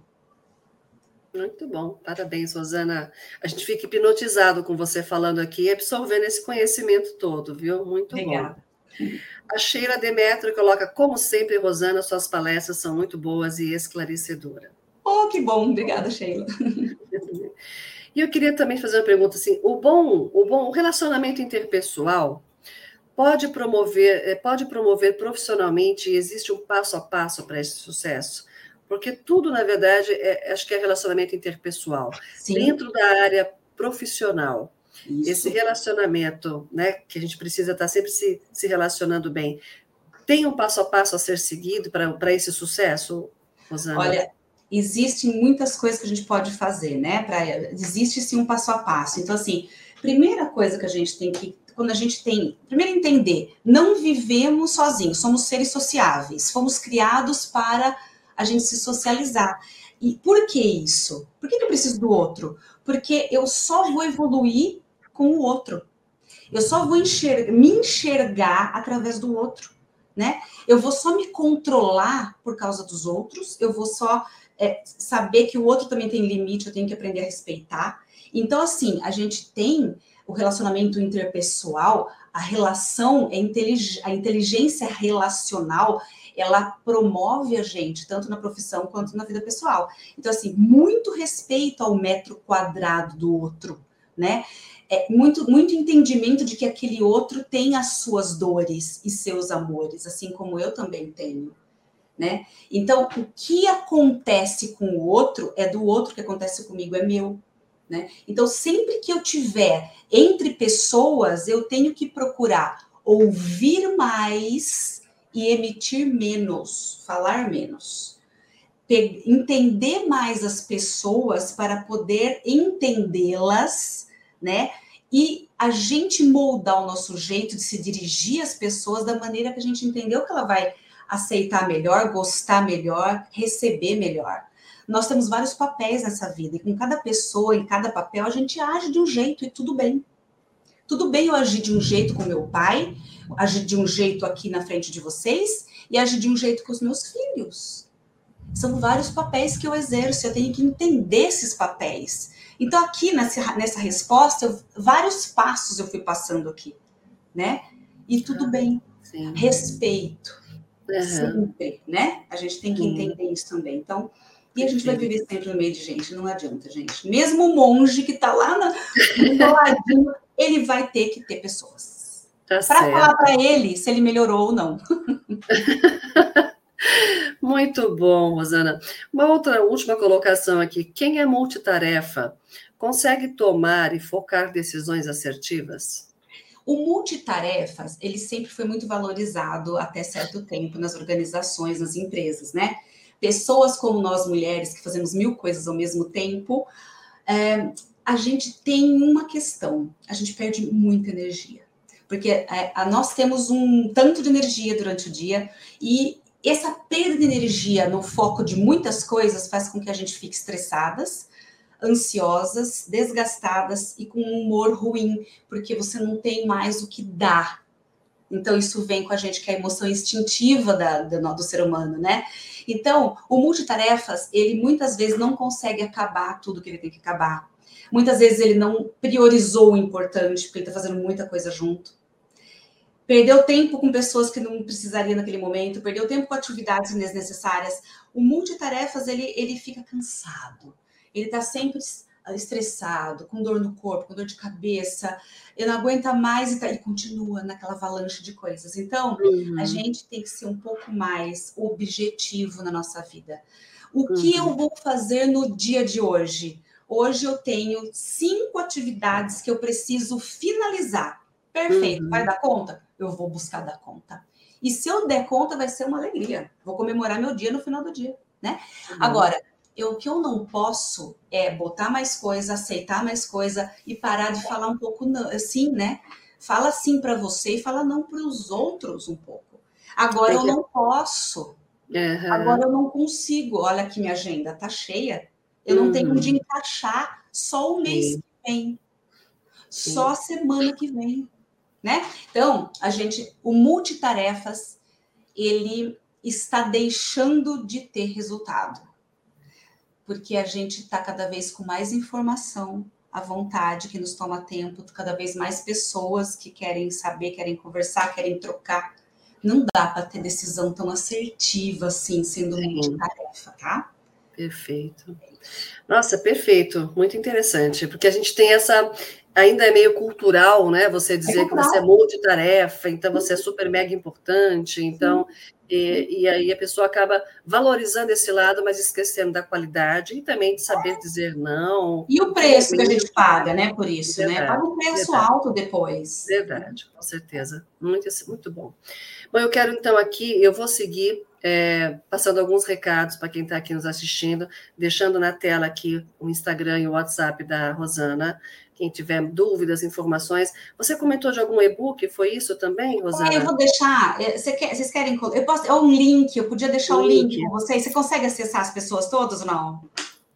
Muito bom, parabéns, Rosana. A gente fica hipnotizado com você falando aqui, absorvendo esse conhecimento todo, viu? Muito Obrigada. bom. A Sheila Demetrio coloca, como sempre, Rosana, suas palestras são muito boas e esclarecedoras. Oh, que bom, obrigada, Sheila. E eu queria também fazer uma pergunta assim: o bom, o bom relacionamento interpessoal pode promover, eh, pode promover profissionalmente e existe um passo a passo para esse sucesso? Porque tudo, na verdade, é, acho que é relacionamento interpessoal. Sim. Dentro da área profissional, Isso. esse relacionamento, né, que a gente precisa estar sempre se, se relacionando bem, tem um passo a passo a ser seguido para esse sucesso, Rosana? Olha, existem muitas coisas que a gente pode fazer, né? Pra, existe sim um passo a passo. Então, assim, primeira coisa que a gente tem que, quando a gente tem, primeiro entender, não vivemos sozinhos, somos seres sociáveis, fomos criados para a gente se socializar. E por que isso? Por que eu preciso do outro? Porque eu só vou evoluir com o outro. Eu só vou enxergar, me enxergar através do outro, né? Eu vou só me controlar por causa dos outros, eu vou só é, saber que o outro também tem limite, eu tenho que aprender a respeitar. Então, assim, a gente tem o relacionamento interpessoal, a relação, a inteligência relacional, ela promove a gente, tanto na profissão quanto na vida pessoal. Então, assim, muito respeito ao metro quadrado do outro, né? É muito, muito entendimento de que aquele outro tem as suas dores e seus amores, assim como eu também tenho né? Então, o que acontece com o outro é do outro, que acontece comigo é meu, né? Então, sempre que eu tiver entre pessoas, eu tenho que procurar ouvir mais e emitir menos, falar menos. Entender mais as pessoas para poder entendê-las, né? E a gente moldar o nosso jeito de se dirigir às pessoas da maneira que a gente entendeu que ela vai aceitar melhor, gostar melhor, receber melhor. nós temos vários papéis nessa vida, e com cada pessoa, em cada papel, a gente age de um jeito e tudo bem. Tudo bem eu agir de um jeito com meu pai, agir de um jeito aqui na frente de vocês e agir de um jeito com os meus filhos. São vários papéis que eu exerço, eu tenho que entender esses papéis. Então, aqui nessa, nessa resposta, eu, vários passos eu fui passando aqui, né? E tudo ah, bem. Sim. Respeito. Uhum. Sempre, né? A gente tem que entender isso também. Então, e a gente vai viver sempre no meio de gente, não adianta, gente. Mesmo o monge que está lá na, no ladinho, ele vai ter que ter pessoas. Tá para falar para ele se ele melhorou ou não. Muito bom, Rosana. Uma outra última colocação aqui. Quem é multitarefa consegue tomar e focar decisões assertivas? O multitarefas, ele sempre foi muito valorizado até certo tempo nas organizações, nas empresas, né? pessoas como nós mulheres, que fazemos mil coisas ao mesmo tempo, é, a gente tem uma questão: a gente perde muita energia. Porque é, a, nós temos um tanto de energia durante o dia e essa perda de energia no foco de muitas coisas faz com que a gente fique estressadas, ansiosas, desgastadas e com um humor ruim, porque você não tem mais o que dar. Então, isso vem com a gente, que é a emoção instintiva da, da, do ser humano, né? Então, o multitarefas, ele muitas vezes não consegue acabar tudo que ele tem que acabar. Muitas vezes ele não priorizou o importante, porque ele está fazendo muita coisa junto. Perdeu tempo com pessoas que não precisaria naquele momento, perdeu tempo com atividades desnecessárias. O multitarefas, ele, ele fica cansado. Ele está sempre estressado, com dor no corpo, com dor de cabeça, eu não aguenta mais e, tá, e continua naquela avalanche de coisas. Então, uhum. a gente tem que ser um pouco mais objetivo na nossa vida. O uhum. que eu vou fazer no dia de hoje? Hoje eu tenho cinco atividades que eu preciso finalizar. Perfeito, uhum. vai dar conta? Eu vou buscar dar conta. E se eu der conta, vai ser uma alegria. Vou comemorar meu dia no final do dia, né? Uhum. Agora, eu, o que eu não posso é botar mais coisa, aceitar mais coisa e parar de falar um pouco assim, né? Fala sim para você e fala não para os outros um pouco. Agora eu não posso. Uhum. Agora eu não consigo. Olha que minha agenda tá cheia. Eu não tenho onde uhum. encaixar só o mês sim. que vem. Sim. Só a semana que vem, né? Então, a gente, o multitarefas, ele está deixando de ter resultado porque a gente está cada vez com mais informação à vontade, que nos toma tempo, cada vez mais pessoas que querem saber, querem conversar, querem trocar. Não dá para ter decisão tão assertiva assim, sendo multitarefa, tá? Perfeito. Nossa, perfeito, muito interessante, porque a gente tem essa. Ainda é meio cultural, né? Você dizer é que você é multitarefa, então você é super mega importante, então e, e, aí a pessoa acaba valorizando esse lado, mas esquecendo da qualidade e também de saber dizer não. E o preço que a gente paga, né, por isso, né? verdade, né? Paga um preço verdade. alto depois. Verdade, com certeza. Muito, muito bom. Bom, eu quero então aqui, eu vou seguir é, passando alguns recados para quem está aqui nos assistindo, deixando na tela aqui o Instagram e o WhatsApp da Rosana, quem tiver dúvidas, informações. Você comentou de algum e-book, foi isso também, Rosana? É, eu vou deixar. É, você quer, vocês querem. Eu posso. É um link, eu podia deixar o um link. link com vocês. Você consegue acessar as pessoas todas ou não?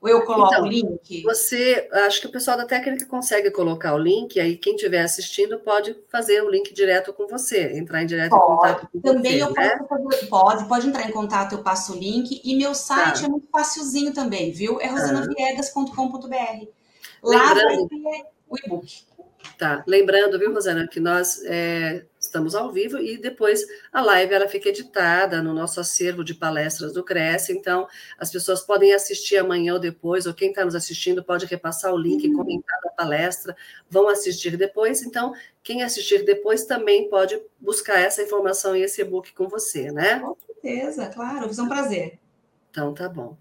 Ou eu coloco então, o link? Você, acho que o pessoal da técnica consegue colocar o link, aí quem estiver assistindo pode fazer o link direto com você, entrar em direto pode. contato com também você. eu né? posso fazer, pode, pode entrar em contato, eu passo o link. E meu site tá. é muito facilzinho também, viu? É tá. rosanaviegas.com.br. Lá vai ter o e-book. Tá, lembrando, viu, Rosana, que nós é, estamos ao vivo e depois a live ela fica editada no nosso acervo de palestras do Cresce, então as pessoas podem assistir amanhã ou depois, ou quem está nos assistindo pode repassar o link uhum. comentar da palestra, vão assistir depois, então quem assistir depois também pode buscar essa informação e esse e-book com você, né? Com certeza, claro, ser um prazer. Então tá bom.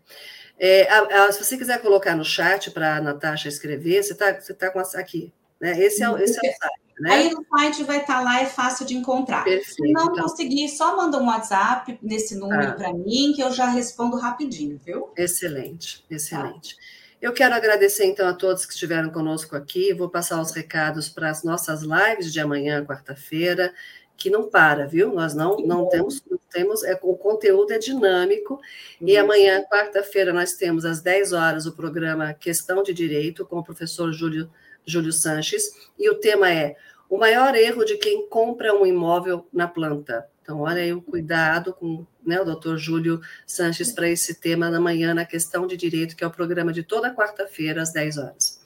É, a, a, se você quiser colocar no chat para a Natasha escrever, você está você tá com aqui. Né? Esse, é, esse é o site. Né? Aí no site vai estar tá lá, é fácil de encontrar. Perfeito, Se não então... conseguir, só manda um WhatsApp nesse número ah. para mim, que eu já respondo rapidinho, viu? Excelente, excelente. Tá. Eu quero agradecer então a todos que estiveram conosco aqui. Vou passar os recados para as nossas lives de amanhã, quarta-feira que não para, viu? Nós não, não temos, não temos é, o conteúdo é dinâmico, e amanhã, quarta-feira, nós temos às 10 horas o programa Questão de Direito com o professor Júlio, Júlio Sanches, e o tema é o maior erro de quem compra um imóvel na planta. Então, olha aí o cuidado com né, o doutor Júlio Sanches para esse tema na manhã, na questão de direito, que é o programa de toda quarta-feira, às 10 horas.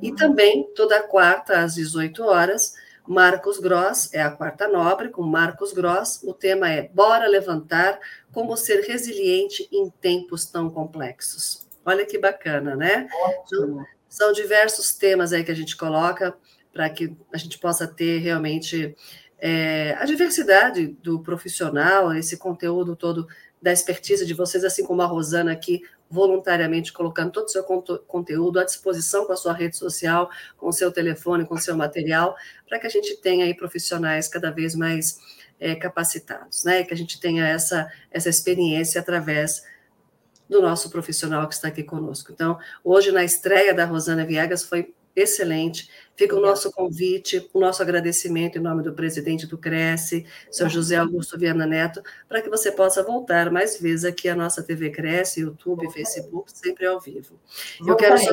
E também, toda quarta, às 18 horas, Marcos Gross, é a quarta nobre, com Marcos Gross. O tema é Bora levantar como ser resiliente em tempos tão complexos. Olha que bacana, né? Então, são diversos temas aí que a gente coloca para que a gente possa ter realmente é, a diversidade do profissional, esse conteúdo todo da expertise de vocês, assim como a Rosana aqui, voluntariamente colocando todo o seu conteúdo à disposição com a sua rede social, com o seu telefone, com o seu material, para que a gente tenha aí profissionais cada vez mais é, capacitados, né? Que a gente tenha essa, essa experiência através do nosso profissional que está aqui conosco. Então, hoje, na estreia da Rosana Viegas, foi excelente. Fica o nosso convite, o nosso agradecimento em nome do presidente do Cresce, seu José Augusto Viana Neto, para que você possa voltar mais vezes aqui à nossa TV Cresce, YouTube, Facebook, sempre ao vivo. Eu quero só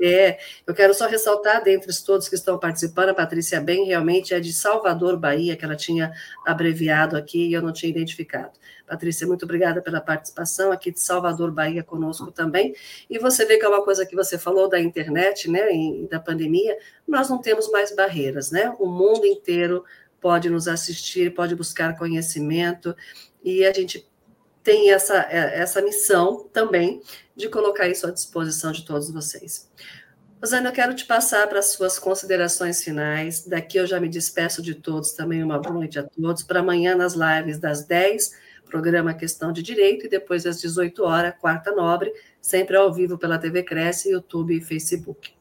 é, eu quero só ressaltar, dentre todos que estão participando, a Patrícia Bem realmente é de Salvador, Bahia, que ela tinha abreviado aqui e eu não tinha identificado. Patrícia, muito obrigada pela participação aqui de Salvador, Bahia, conosco também. E você vê que é uma coisa que você falou da internet, né, e da pandemia, nós não temos mais barreiras, né? O mundo inteiro pode nos assistir, pode buscar conhecimento, e a gente tem essa, essa missão também de colocar isso à disposição de todos vocês. Rosana, eu quero te passar para as suas considerações finais. Daqui eu já me despeço de todos, também uma boa noite a todos. Para amanhã, nas lives das 10, programa Questão de Direito, e depois às 18 horas, quarta nobre, sempre ao vivo pela TV Cresce, YouTube e Facebook.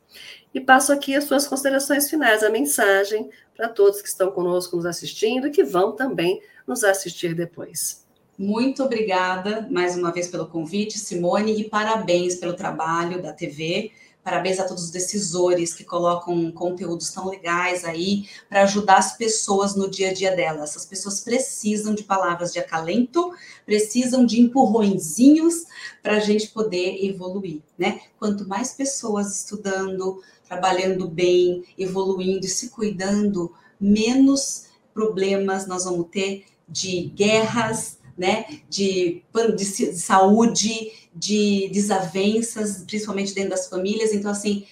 E passo aqui as suas considerações finais, a mensagem para todos que estão conosco nos assistindo e que vão também nos assistir depois. Muito obrigada mais uma vez pelo convite, Simone, e parabéns pelo trabalho da TV. Parabéns a todos os decisores que colocam conteúdos tão legais aí para ajudar as pessoas no dia a dia delas. Essas pessoas precisam de palavras de acalento, precisam de empurrõezinhos para a gente poder evoluir, né? Quanto mais pessoas estudando, trabalhando bem, evoluindo e se cuidando, menos problemas nós vamos ter de guerras, né, de, de saúde, de desavenças, principalmente dentro das famílias. Então, assim,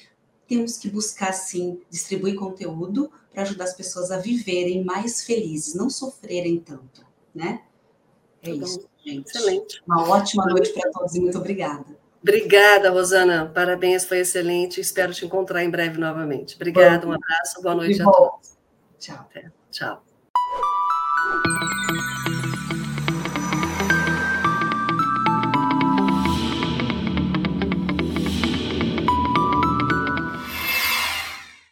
temos que buscar, sim, distribuir conteúdo para ajudar as pessoas a viverem mais felizes, não sofrerem tanto, né? É tá isso, gente. Excelente. Uma ótima noite para todos e muito obrigada. Obrigada, Rosana. Parabéns, foi excelente. Espero te encontrar em breve novamente. Obrigada, um abraço, boa noite a todos. Tchau. Até. Tchau.